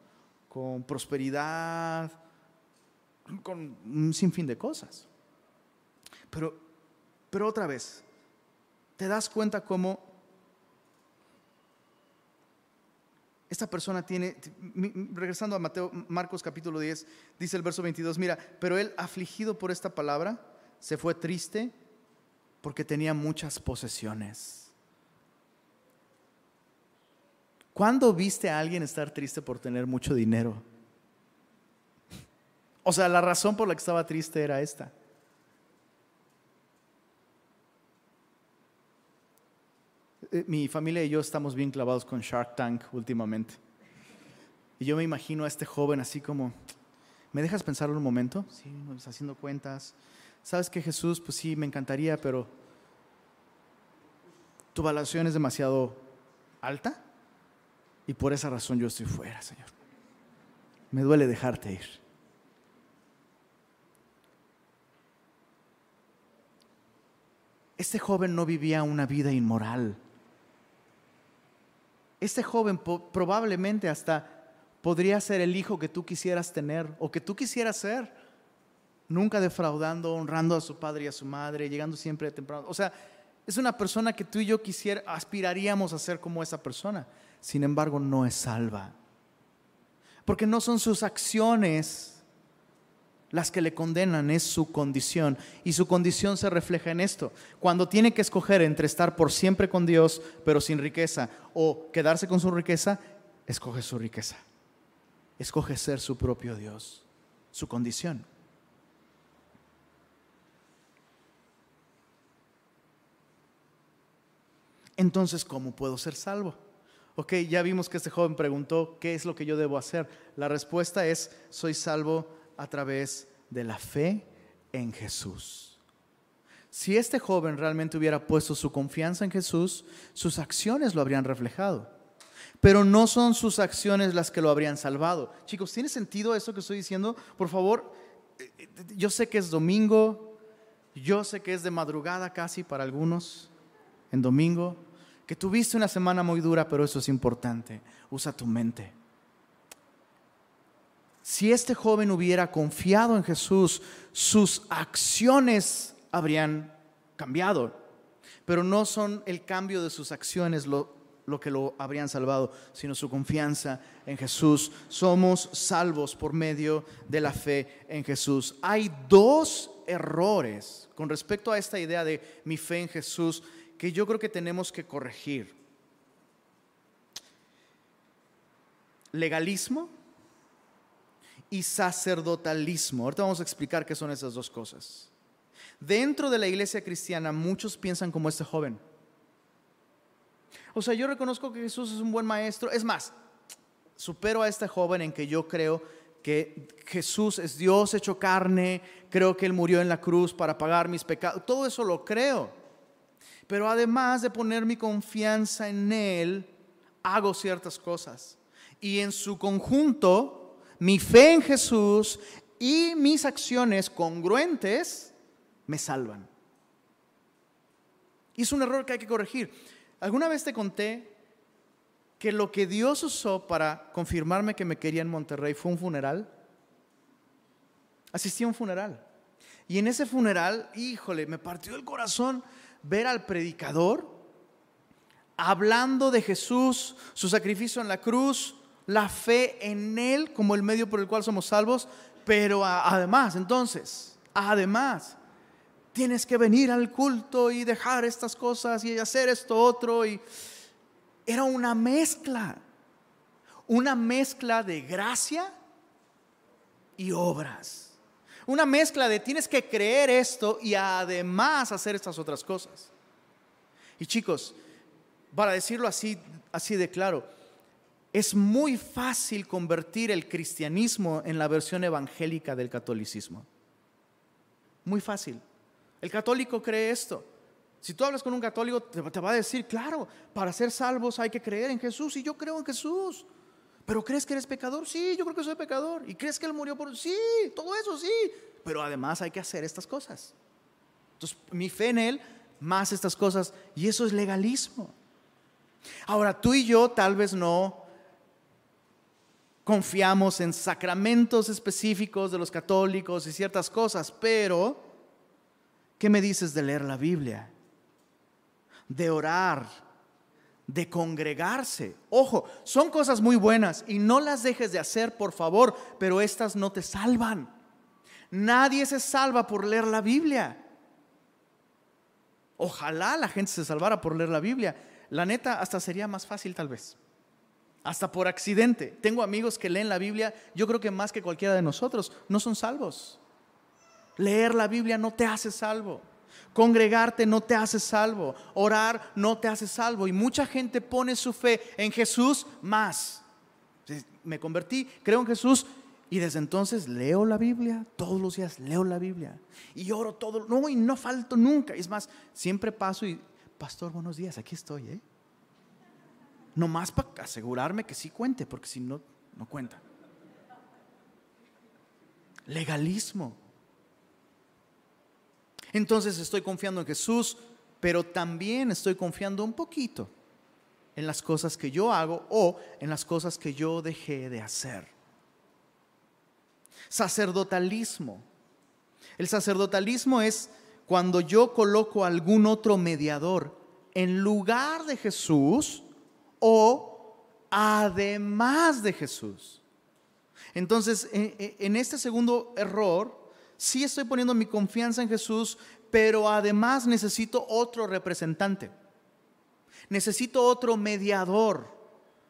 Con prosperidad, con un sinfín de cosas. Pero, pero otra vez, te das cuenta cómo esta persona tiene, regresando a Mateo, Marcos capítulo 10, dice el verso 22, mira, pero él afligido por esta palabra, se fue triste porque tenía muchas posesiones. ¿Cuándo viste a alguien estar triste por tener mucho dinero? O sea, la razón por la que estaba triste era esta. Eh, mi familia y yo estamos bien clavados con Shark Tank últimamente. Y yo me imagino a este joven así como, ¿me dejas pensar un momento? Sí, haciendo cuentas. ¿Sabes que Jesús? Pues sí, me encantaría, pero tu valoración es demasiado alta y por esa razón yo estoy fuera, Señor. Me duele dejarte ir. Este joven no vivía una vida inmoral este joven probablemente hasta podría ser el hijo que tú quisieras tener o que tú quisieras ser. Nunca defraudando, honrando a su padre y a su madre, llegando siempre temprano. O sea, es una persona que tú y yo aspiraríamos a ser como esa persona. Sin embargo, no es salva. Porque no son sus acciones las que le condenan es su condición. Y su condición se refleja en esto. Cuando tiene que escoger entre estar por siempre con Dios, pero sin riqueza, o quedarse con su riqueza, escoge su riqueza. Escoge ser su propio Dios, su condición. Entonces, ¿cómo puedo ser salvo? Ok, ya vimos que este joven preguntó, ¿qué es lo que yo debo hacer? La respuesta es, soy salvo a través de la fe en Jesús. Si este joven realmente hubiera puesto su confianza en Jesús, sus acciones lo habrían reflejado. Pero no son sus acciones las que lo habrían salvado. Chicos, ¿tiene sentido eso que estoy diciendo? Por favor, yo sé que es domingo, yo sé que es de madrugada casi para algunos, en domingo, que tuviste una semana muy dura, pero eso es importante. Usa tu mente. Si este joven hubiera confiado en Jesús, sus acciones habrían cambiado. Pero no son el cambio de sus acciones lo, que lo habrían salvado, sino su confianza en Jesús. Somos salvos por medio de la fe en Jesús. Hay dos errores con respecto a esta idea de mi fe en Jesús que yo creo que tenemos que corregir. Legalismo y sacerdotalismo. Ahorita vamos a explicar qué son esas dos cosas. Dentro de la iglesia cristiana muchos piensan como este joven. O sea, yo reconozco que Jesús es un buen maestro. Es más, supero a este joven en que yo creo que Jesús es Dios hecho carne, creo que Él murió en la cruz para pagar mis pecados. Todo eso lo creo. Pero además de poner mi confianza en Él, hago ciertas cosas. Y en su conjunto mi fe en Jesús y mis acciones congruentes me salvan. Y es un error que hay que corregir. ¿Alguna vez te conté que lo que Dios usó para confirmarme que me quería en Monterrey fue un funeral? Asistí a un funeral. Y en ese funeral, híjole, me partió el corazón ver al predicador hablando de Jesús, su sacrificio en la cruz, la fe en Él como el medio por el cual somos salvos, pero además, entonces, además, tienes que venir al culto y dejar estas cosas y hacer esto otro. Y era una mezcla, una mezcla de gracia y obras. Una mezcla de tienes que creer esto y además hacer estas otras cosas. Y chicos, para decirlo así, así de claro, es muy fácil convertir el cristianismo en la versión evangélica del catolicismo. Muy fácil. El católico cree esto. Si tú hablas con un católico, te va a decir, claro, para ser salvos hay que creer en Jesús y yo creo en Jesús. ¿Pero crees que eres pecador? Sí, yo creo que soy pecador. ¿Y crees que Él murió por...? Sí, todo eso sí. Pero además hay que hacer estas cosas. Entonces, mi fe en Él, más estas cosas. Y eso es legalismo. Ahora, tú y yo tal vez no confiamos en sacramentos específicos de los católicos y ciertas cosas, pero ¿qué me dices de leer la Biblia? De orar, de congregarse. Ojo, son cosas muy buenas y no las dejes de hacer, por favor, pero estas no te salvan. Nadie se salva por leer la Biblia. Ojalá la gente se salvara por leer la Biblia. La neta, hasta sería más fácil tal vez hasta por accidente. Tengo amigos que leen la Biblia, yo creo que más que cualquiera de nosotros, no son salvos. Leer la Biblia no te hace salvo. Congregarte no te hace salvo. Orar no te hace salvo. Y mucha gente pone su fe en Jesús más. Me convertí, creo en Jesús y desde entonces leo la Biblia, todos los días leo la Biblia y oro todo, no, y no falto nunca. Es más, siempre paso y, pastor, buenos días, aquí estoy, ¿eh? más para asegurarme que sí cuente, porque si no, no cuenta. Legalismo. Entonces estoy confiando en Jesús, pero también estoy confiando un poquito en las cosas que yo hago o en las cosas que yo dejé de hacer. Sacerdotalismo. El sacerdotalismo es cuando yo coloco algún otro mediador en lugar de Jesús o además de Jesús. Entonces, en este segundo error, sí estoy poniendo mi confianza en Jesús, pero además necesito otro representante. Necesito otro mediador.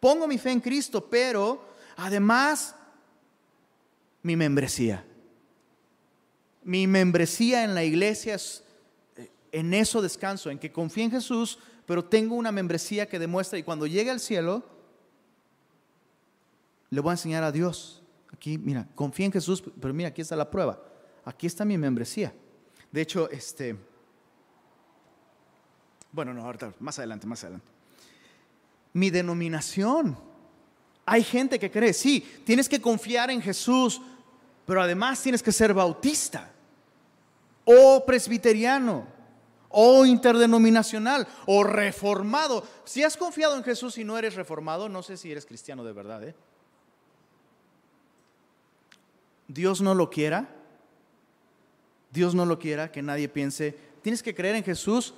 Pongo mi fe en Cristo, pero además mi membresía. Mi membresía en la iglesia es eh, en eso descanso, en que confíe en Jesús, pero tengo una membresía que demuestra y cuando llegue al cielo, le voy a enseñar a Dios. Aquí, mira, confía en Jesús, pero mira, aquí está la prueba. Aquí está mi membresía. De hecho, este, bueno, no, ahorita, más adelante, más adelante. Mi denominación. Hay gente que cree, sí, tienes que confiar en Jesús, pero además tienes que ser bautista o presbiteriano o interdenominacional o reformado. Si has confiado en Jesús y no eres reformado, no sé si eres cristiano de verdad. ¿eh? Dios no lo quiera. Dios no lo quiera que nadie piense, tienes que creer en Jesús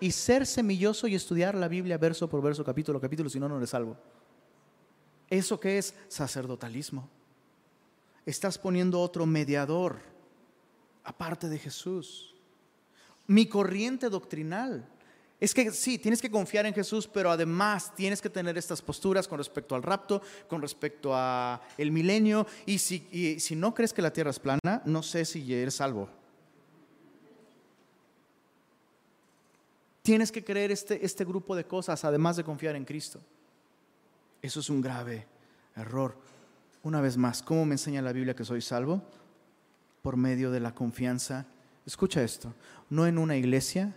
y ser semilloso y estudiar la Biblia verso por verso, capítulo a capítulo, si no, no eres salvo. ¿Eso qué es? Sacerdotalismo. Estás poniendo otro mediador aparte de Jesús mi corriente doctrinal. Es que sí, tienes que confiar en Jesús, pero además tienes que tener estas posturas con respecto al rapto, con respecto a milenio. Y si, si no crees que la tierra es plana, no sé si eres salvo. Tienes que creer este, este grupo de cosas, además de confiar en Cristo. Eso es un grave error. Una vez más, ¿cómo me enseña la Biblia que soy salvo? Por medio de la confianza Escucha esto, no en una iglesia,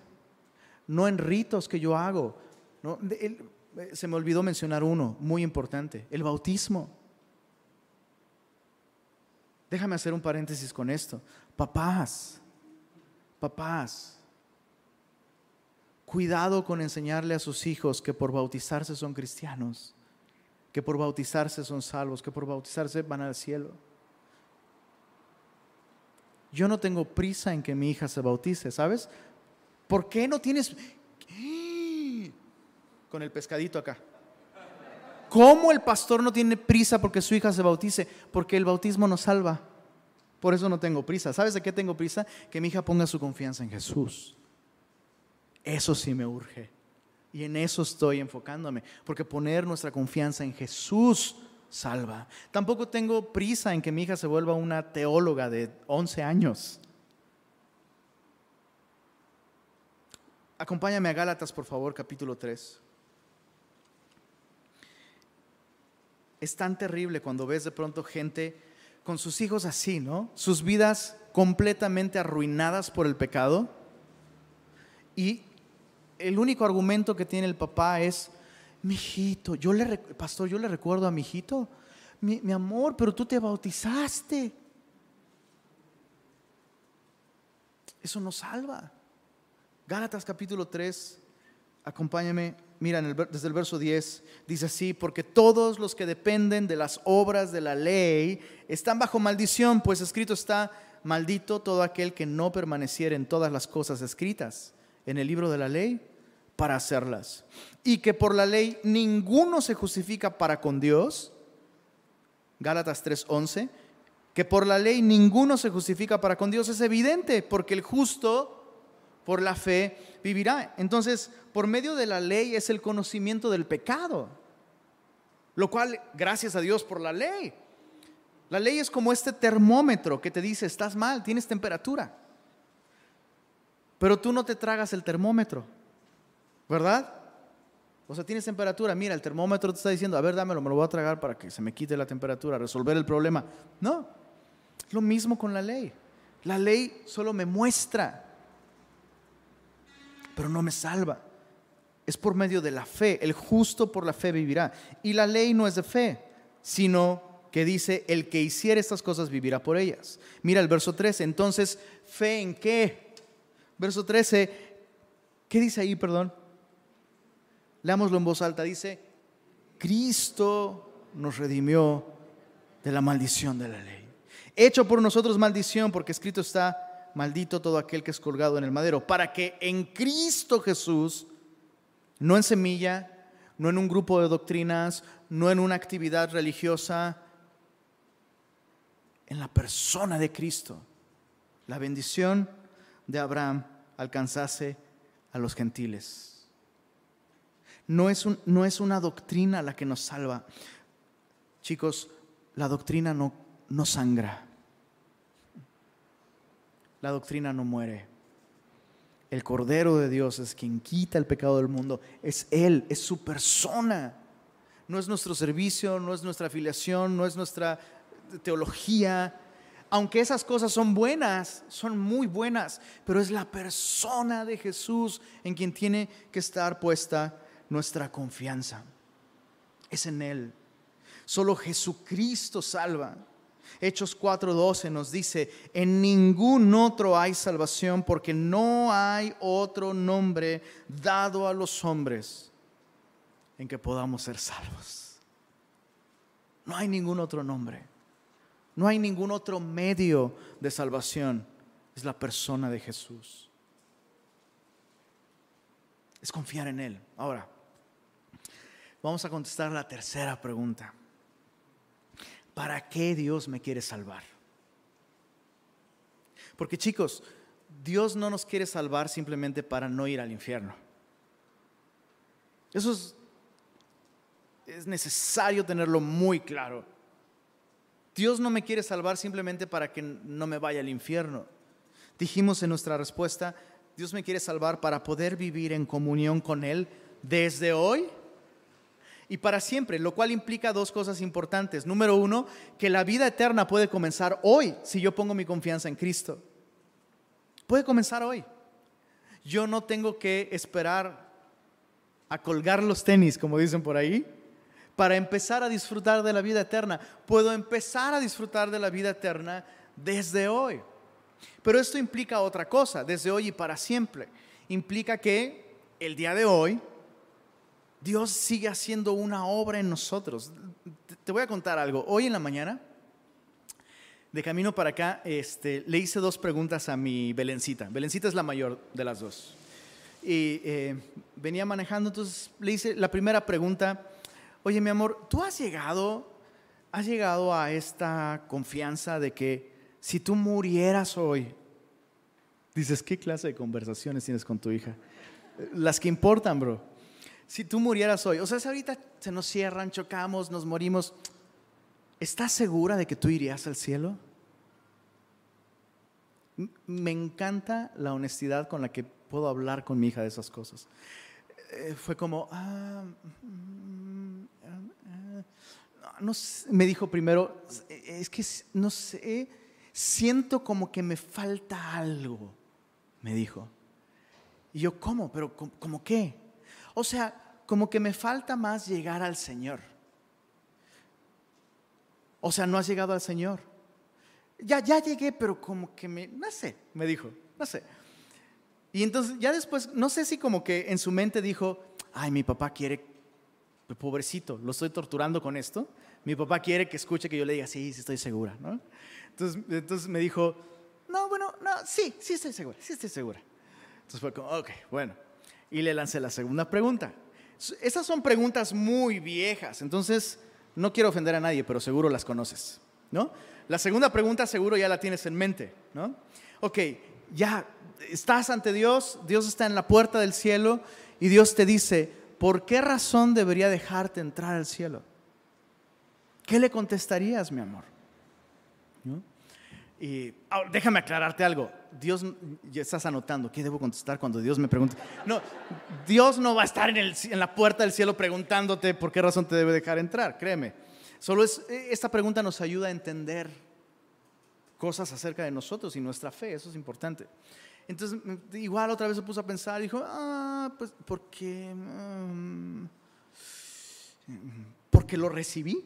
no en ritos que yo hago. Eh, se me olvidó mencionar uno muy importante, el bautismo. Déjame hacer un paréntesis con esto. Papás, Papás, cuidado con enseñarle a sus hijos que por bautizarse son cristianos, que por bautizarse son salvos, que por bautizarse van al cielo. Yo no tengo prisa en que mi hija se bautice, ¿sabes? ¿Por qué no tienes... Con el pescadito acá. ¿Cómo el pastor no tiene prisa porque su hija se bautice? Porque el bautismo nos salva. Por eso no tengo prisa. ¿Sabes de qué tengo prisa? Que mi hija ponga su confianza en Jesús. Eso sí me urge. Y en eso estoy enfocándome. Porque poner nuestra confianza en Jesús salva. Tampoco tengo prisa en que mi hija se vuelva una teóloga de 11 años. Acompáñame a Gálatas, por favor, capítulo 3. Es tan terrible cuando ves de pronto gente con sus hijos así, ¿no? Sus vidas completamente arruinadas por el pecado. Y el único argumento que tiene el papá es, mi hijito, yo le, pastor, yo le recuerdo a mi hijito, mi, amor, pero tú te bautizaste. Eso no salva. Gálatas capítulo 3, acompáñame, mira desde el verso 10, dice así, porque todos los que dependen de las obras de la ley están bajo maldición, pues escrito está, maldito todo aquel que no permaneciera en todas las cosas escritas en el libro de la ley para hacerlas. Y que por la ley ninguno se justifica para con Dios. Gálatas 3:11, que por la ley ninguno se justifica para con Dios es evidente, porque el justo por la fe vivirá. Entonces, por medio de la ley es el conocimiento del pecado, lo cual, gracias a Dios por la ley. La ley es como este termómetro que te dice, estás mal, tienes temperatura. Pero tú no te tragas el termómetro, ¿verdad? O sea, tienes temperatura, mira, el termómetro te está diciendo, a ver, dámelo, me lo voy a tragar para que se me quite la temperatura, resolver el problema. No, lo mismo con la ley. La ley solo me muestra pero no me salva. Es por medio de la fe. El justo por la fe vivirá. Y la ley no es de fe, sino que dice, el que hiciera estas cosas vivirá por ellas. Mira el verso 13. Entonces, ¿fe en qué? Verso 13, ¿qué dice ahí, perdón? Leámoslo en voz alta. Dice, Cristo nos redimió de la maldición de la ley. Hecho por nosotros maldición, porque escrito está, maldito todo aquel que es colgado en el madero, para que en Cristo Jesús, no en semilla, no en un grupo de doctrinas, no en una actividad religiosa, en la persona de Cristo, la bendición de Abraham alcanzase a los gentiles. No es, no es una doctrina la que nos salva. Chicos, la doctrina no, no sangra la doctrina no muere. El Cordero de Dios es quien quita el pecado del mundo. Es Él, es su persona. No es nuestro servicio, no es nuestra afiliación, no es nuestra teología. Aunque esas cosas son buenas, son muy buenas, pero es la persona de Jesús en quien tiene que estar puesta nuestra confianza. Es en Él. Solo Jesucristo salva. Hechos 4:12 nos dice, en ningún otro hay salvación porque no hay otro nombre dado a los hombres en que podamos ser salvos. No hay ningún otro nombre. No hay ningún otro medio de salvación. Es la persona de Jesús. Es confiar en Él. Ahora, vamos a contestar la tercera pregunta. ¿para qué Dios me quiere salvar? Porque chicos, Dios no nos quiere salvar simplemente para no ir al infierno. Eso es, es necesario tenerlo muy claro. Dios no me quiere salvar simplemente para que no me vaya al infierno. Dijimos en nuestra respuesta, Dios me quiere salvar para poder vivir en comunión con Él desde hoy y para siempre, lo cual implica dos cosas importantes. Número uno, que la vida eterna puede comenzar hoy si yo pongo mi confianza en Cristo. Puede comenzar hoy. Yo no tengo que esperar a colgar los tenis, como dicen por ahí, para empezar a disfrutar de la vida eterna. Puedo empezar a disfrutar de la vida eterna desde hoy. Pero esto implica otra cosa, desde hoy y para siempre. Implica que el día de hoy Dios sigue haciendo una obra en nosotros. Te voy a contar algo. Hoy en la mañana, de camino para acá, este, le hice dos preguntas a mi Belencita. Belencita es la mayor de las dos. Y eh, venía manejando, entonces le hice la primera pregunta. Oye, mi amor, ¿tú has llegado, has llegado a esta confianza de que si tú murieras hoy, dices, ¿qué clase de conversaciones tienes con tu hija? Las que importan, bro si tú murieras hoy, o sea, si ahorita se nos cierran, chocamos, nos morimos, ¿estás segura de que tú irías al cielo? Me encanta la honestidad con la que puedo hablar con mi hija de esas cosas. Eh, fue como, ah, mm, no me dijo primero, es que no sé, siento como que me falta algo, me dijo. Y yo, ¿cómo? ¿Pero cómo qué? O sea, como que me falta más llegar al Señor. O sea, no has llegado al Señor. Ya, ya llegué, pero como que me, no sé, me dijo, no sé. Y entonces ya después, no sé si como que en su mente dijo, ay, mi papá quiere, pobrecito, lo estoy torturando con esto. Mi papá quiere que escuche que yo le diga, sí, sí estoy segura, ¿no? Entonces, entonces me dijo, no, bueno, no, sí, sí estoy segura, sí estoy segura. Entonces fue como, ok, bueno. Y le lancé la segunda pregunta. Esas son preguntas muy viejas, entonces no quiero ofender a nadie, pero seguro las conoces, ¿no? La segunda pregunta seguro ya la tienes en mente, ¿no? Ok, ya estás ante Dios, Dios está en la puerta del cielo y Dios te dice, ¿por qué razón debería dejarte entrar al cielo? ¿Qué le contestarías, mi amor? Y déjame aclararte algo. Dios, ya estás anotando, ¿qué debo contestar cuando Dios me pregunte? No, Dios no va a estar en, el, en la puerta del cielo preguntándote por qué razón te debe dejar entrar, créeme. Solo e, esta pregunta nos ayuda a entender cosas acerca de nosotros y nuestra fe, eso es importante. Entonces, igual otra vez se puso a pensar, dijo, ah, pues, porque, mm, porque lo recibí,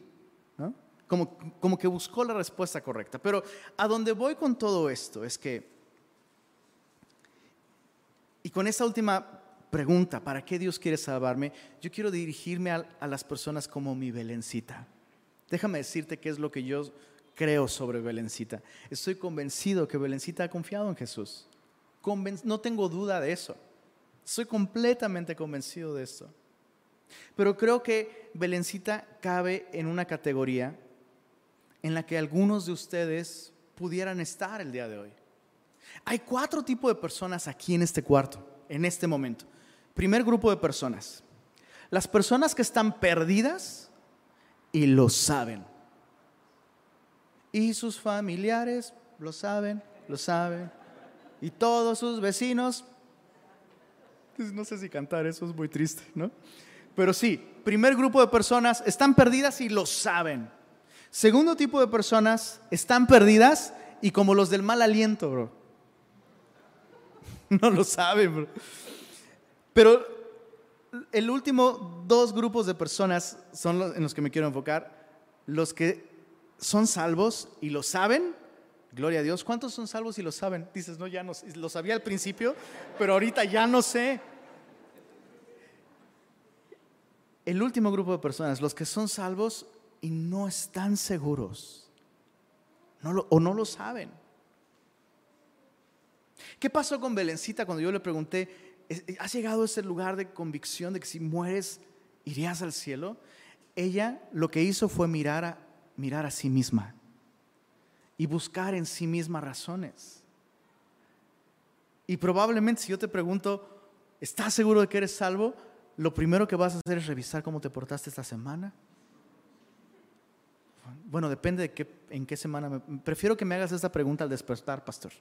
¿no? como, que buscó la respuesta correcta. Pero a donde voy con todo esto es que, y con esta última pregunta, ¿para qué Dios quiere salvarme? Yo quiero dirigirme a, las personas como mi Belencita. Déjame decirte qué es lo que yo creo sobre Belencita. Estoy convencido que Belencita ha confiado en Jesús. no tengo duda de eso. Estoy completamente convencido de esto. Pero creo que Belencita cabe en una categoría en la que algunos de ustedes pudieran estar el día de hoy. Hay cuatro tipos de personas aquí en este cuarto, en este momento. Primer grupo de personas. Las personas que están perdidas y lo saben. Y sus familiares lo saben, lo saben. Y todos sus vecinos. Pues no sé si cantar, eso es muy triste, ¿no? Pero sí, primer grupo de personas están perdidas y lo saben. Segundo tipo de personas están perdidas y como los del mal aliento, bro. No lo saben, bro. Pero el último dos grupos de personas son los en los que me quiero enfocar. Los que son salvos y lo saben. Gloria a Dios. ¿Cuántos son salvos y lo saben? Dices, no, ya no Lo sabía al principio, pero ahorita ya no sé. El último grupo de personas, los que son salvos y no están seguros o no lo saben. ¿Qué pasó con Belencita cuando yo le pregunté, ¿has llegado a ese lugar de convicción de que si mueres irías al cielo? Ella lo que hizo fue mirar a, mirar a sí misma y buscar en sí misma razones. Y probablemente si yo te pregunto, ¿estás seguro de que eres salvo? Lo primero que vas a hacer es revisar cómo te portaste esta semana bueno, depende de qué, en qué semana. prefiero que me hagas esta pregunta al despertar, pastor.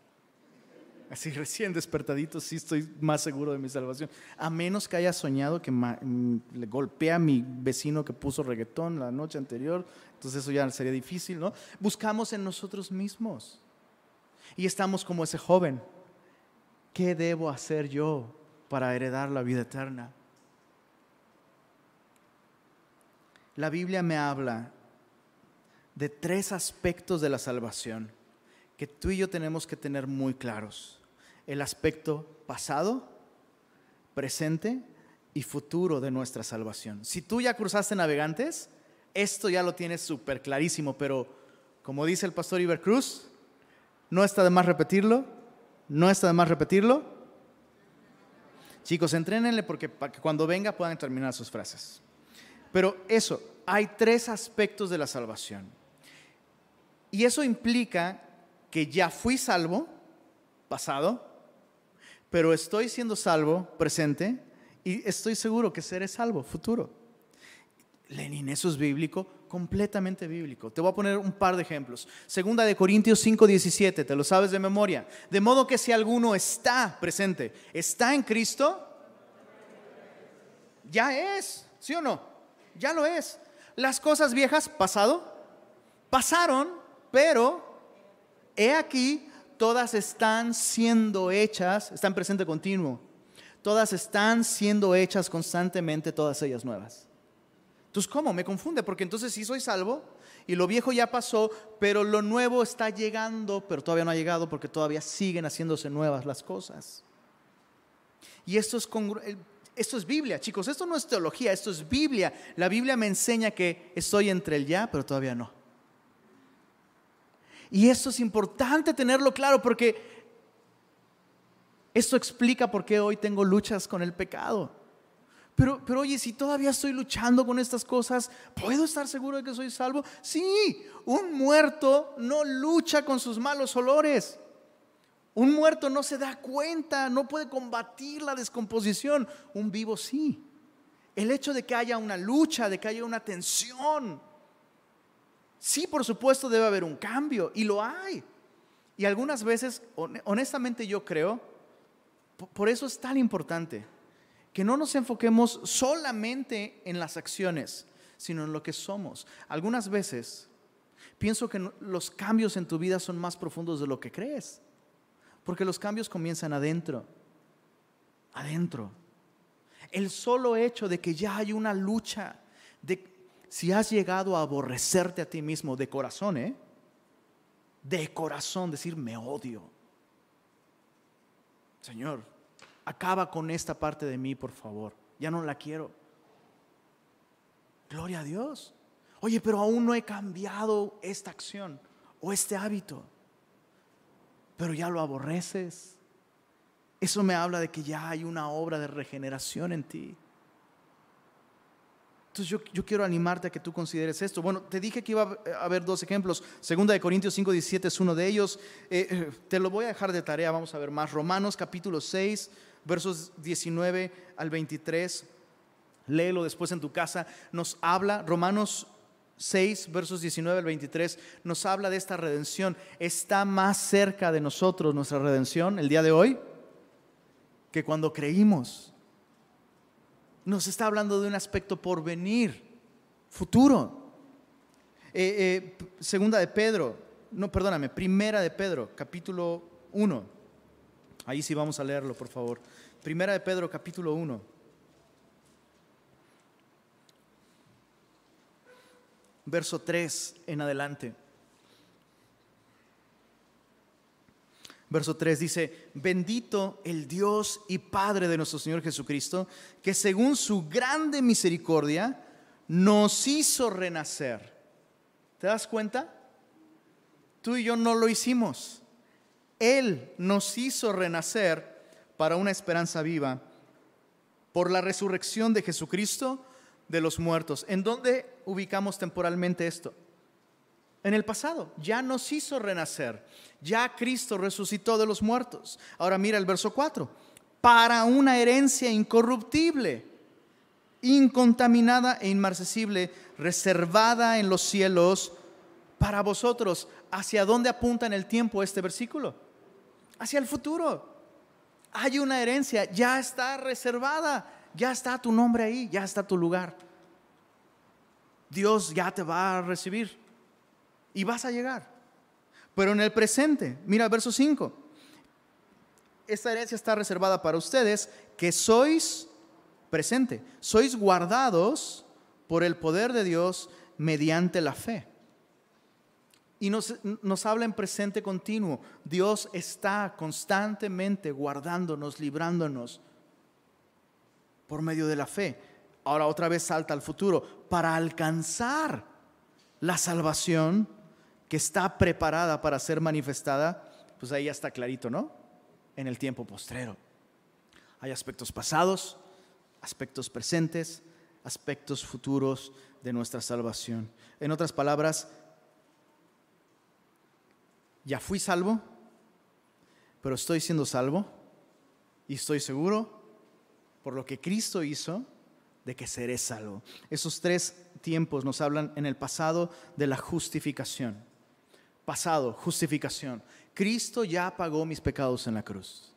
Así recién despertadito, sí estoy más seguro de mi salvación. A menos que haya soñado que mm, le golpea a mi vecino que puso reggaetón la noche anterior. Entonces eso ya sería difícil, ¿no? Buscamos en nosotros mismos. Y estamos como ese joven. ¿Qué debo hacer yo para heredar la vida eterna? La Biblia me habla de tres aspectos de la salvación que tú y yo tenemos que tener muy claros. El aspecto pasado, presente y futuro de nuestra salvación. Si tú ya cruzaste navegantes, esto ya lo tienes súper clarísimo, pero como dice el pastor Iber Cruz, no está de más repetirlo, no está de más repetirlo. Chicos, entrénenle porque para que cuando venga puedan terminar sus frases. Pero eso, hay tres aspectos de la salvación. Y eso implica que ya fui salvo, pasado, pero estoy siendo salvo, presente, y estoy seguro que seré salvo, futuro. Lenin, eso es bíblico, completamente bíblico. Te voy a poner un par de ejemplos. Segunda de Corintios 5:17, te lo sabes de memoria. De modo que si alguno está presente, está en Cristo, ya es, ¿sí o no? Ya lo es. Las cosas viejas, pasado, pasaron, pero he aquí, todas están siendo hechas, están presente continuo. Todas están siendo hechas constantemente, todas ellas nuevas. Entonces, ¿cómo? Me confunde, porque entonces sí soy salvo y lo viejo ya pasó, pero lo nuevo está llegando, pero todavía no ha llegado porque todavía siguen haciéndose nuevas las cosas. Y esto es, esto es Biblia, chicos, esto no es teología, esto es Biblia. La Biblia me enseña que estoy entre el ya, pero todavía no. Y esto es importante tenerlo claro porque esto explica por qué hoy tengo luchas con el pecado. Pero, pero oye, si todavía estoy luchando con estas cosas, ¿puedo estar seguro de que soy salvo? Sí, un muerto no lucha con sus malos olores. Un muerto no se da cuenta, no puede combatir la descomposición. Un vivo sí. El hecho de que haya una lucha, de que haya una tensión. Sí, por supuesto debe haber un cambio y lo hay. Y algunas veces, honestamente yo creo, por eso es tan importante que no nos enfoquemos solamente en las acciones, sino en lo que somos. Algunas veces pienso que los cambios en tu vida son más profundos de lo que crees, porque los cambios comienzan adentro, adentro. El solo hecho de que ya hay una lucha, de si has llegado a aborrecerte a ti mismo de corazón, ¿eh? de corazón, decir me odio. Señor, acaba con esta parte de mí, por favor. Ya no la quiero. Gloria a Dios. Oye, pero aún no he cambiado esta acción o este hábito. Pero ya lo aborreces. Eso me habla de que ya hay una obra de regeneración en ti. Entonces yo, quiero animarte a que tú consideres esto. Bueno, te dije que iba a haber dos ejemplos. Segunda de Corintios 5, 17 es uno de ellos. Eh, eh, te lo voy a dejar de tarea, vamos a ver más. Romanos capítulo 6, versos 19 al 23. Léelo después en tu casa. Nos habla, Romanos 6, versos 19 al 23, nos habla de esta redención. Está más cerca de nosotros nuestra redención el día de hoy que cuando creímos. Nos está hablando de un aspecto por venir, futuro. Eh, eh, segunda de Pedro, no, perdóname, primera de Pedro, capítulo 1. Ahí sí vamos a leerlo, por favor. Primera de Pedro, capítulo 1. Verso 3 en adelante. Verso 3 dice, bendito el Dios y Padre de nuestro Señor Jesucristo, que según su grande misericordia nos hizo renacer. ¿Te das cuenta? Tú y yo no lo hicimos. Él nos hizo renacer para una esperanza viva por la resurrección de Jesucristo de los muertos. ¿En dónde ubicamos temporalmente esto? En el pasado, ya nos hizo renacer, ya Cristo resucitó de los muertos. Ahora mira el verso 4, para una herencia incorruptible, incontaminada e inmarcesible, reservada en los cielos para vosotros. ¿Hacia dónde apunta en el tiempo este versículo? hacia el futuro. Hay una herencia, ya está reservada, ya está tu nombre ahí, ya está tu lugar. Dios ya te va a recibir y vas a llegar. Pero en el presente, mira verso 5, esta herencia está reservada para ustedes que sois presente, sois guardados por el poder de Dios mediante la fe. Y nos, nos, habla en presente continuo. Dios está constantemente guardándonos, librándonos por medio de la fe. Ahora otra vez salta al futuro. Para alcanzar la salvación que está preparada para ser manifestada, pues ahí ya está clarito, ¿no? En el tiempo postrero. Hay aspectos pasados, aspectos presentes, aspectos futuros de nuestra salvación. En otras palabras, ya fui salvo, pero estoy siendo salvo y estoy seguro por lo que Cristo hizo de que seré salvo. Esos tres tiempos nos hablan en el pasado de la justificación. Pasado, justificación. Cristo ya pagó mis pecados en la cruz.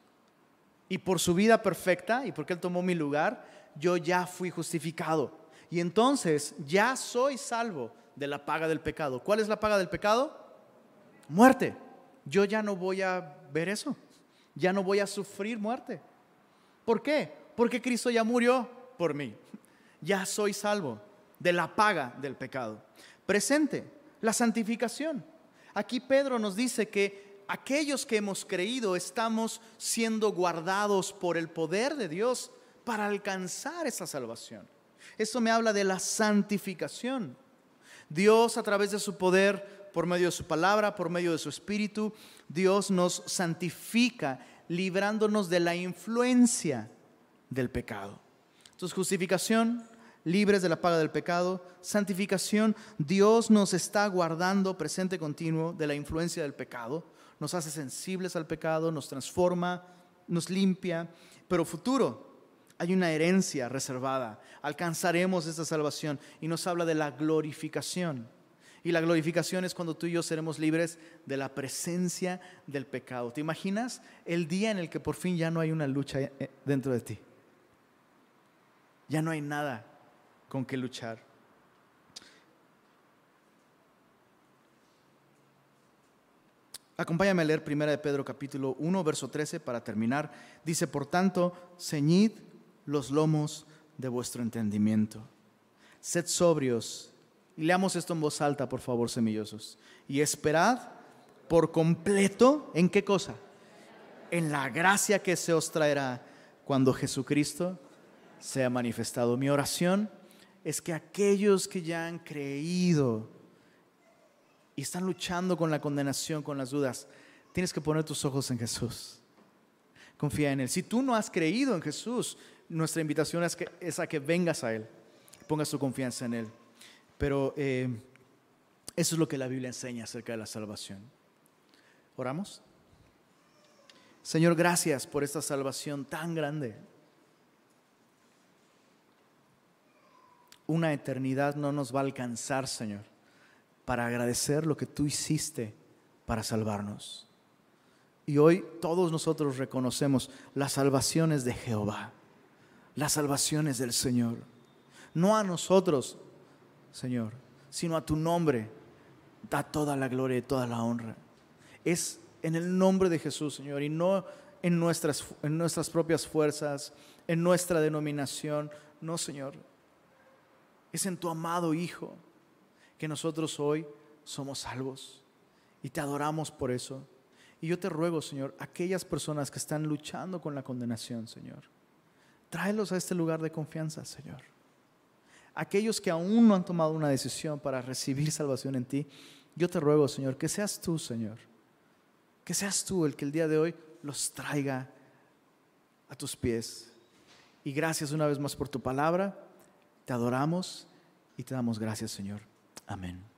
Y por su vida perfecta y porque Él tomó mi lugar, yo ya fui justificado. Y entonces ya soy salvo de la paga del pecado. ¿Cuál es la paga del pecado? Muerte. Yo ya no voy a ver eso. Ya no voy a sufrir muerte. ¿Por qué? Porque Cristo ya murió por mí. Ya soy salvo de la paga del pecado. Presente, la santificación. Aquí Pedro nos dice que aquellos que hemos creído estamos siendo guardados por el poder de Dios para alcanzar esa salvación. Eso me habla de la santificación. Dios a través de su poder, por medio de su palabra, por medio de su espíritu, Dios nos santifica, librándonos de la influencia del pecado. Entonces, justificación, libres de la paga del pecado, santificación, Dios nos está guardando presente continuo de la influencia del pecado nos hace sensibles al pecado, nos transforma, nos limpia, pero futuro, hay una herencia reservada, alcanzaremos esta salvación y nos habla de la glorificación. Y la glorificación es cuando tú y yo seremos libres de la presencia del pecado. ¿Te imaginas el día en el que por fin ya no hay una lucha eh, dentro de ti? Ya no hay nada con que luchar. Acompáñame a leer 1 de Pedro capítulo 1, verso 13 para terminar. Dice, por tanto, ceñid los lomos de vuestro entendimiento. Sed sobrios. Y leamos esto en voz alta, por favor, semillosos. Y esperad por completo, ¿en qué cosa? En la gracia que se os traerá cuando Jesucristo sea manifestado. Mi oración es que aquellos que ya han creído, y están luchando con la condenación, con las dudas, tienes que poner tus ojos en Jesús. Confía en Él. Si tú no has creído en Jesús, nuestra invitación es, que, es a que vengas a Él, pongas tu confianza en Él. Pero eh, eso es lo que la Biblia enseña acerca de la salvación. ¿Oramos? Señor, gracias por esta salvación tan grande. Una eternidad no nos va a alcanzar, Señor para agradecer lo que tú hiciste para salvarnos. Y hoy todos nosotros reconocemos las salvaciones de Jehová, las salvaciones del Señor. No a nosotros, Señor, sino a tu nombre. Da toda la gloria y toda la honra. Es en el nombre de Jesús, Señor, y no en nuestras, en nuestras propias fuerzas, en nuestra denominación. No, Señor. Es en tu amado Hijo que nosotros hoy somos salvos y te adoramos por eso. Y yo te ruego, Señor, aquellas personas que están luchando con la condenación, Señor, tráelos a este lugar de confianza, Señor. Aquellos que aún no han tomado una decisión para recibir salvación en ti, yo te ruego, Señor, que seas tú, Señor, que seas tú el que el día de hoy los traiga a tus pies. Y gracias una vez más por tu palabra. Te adoramos y te damos gracias, Señor. Amén.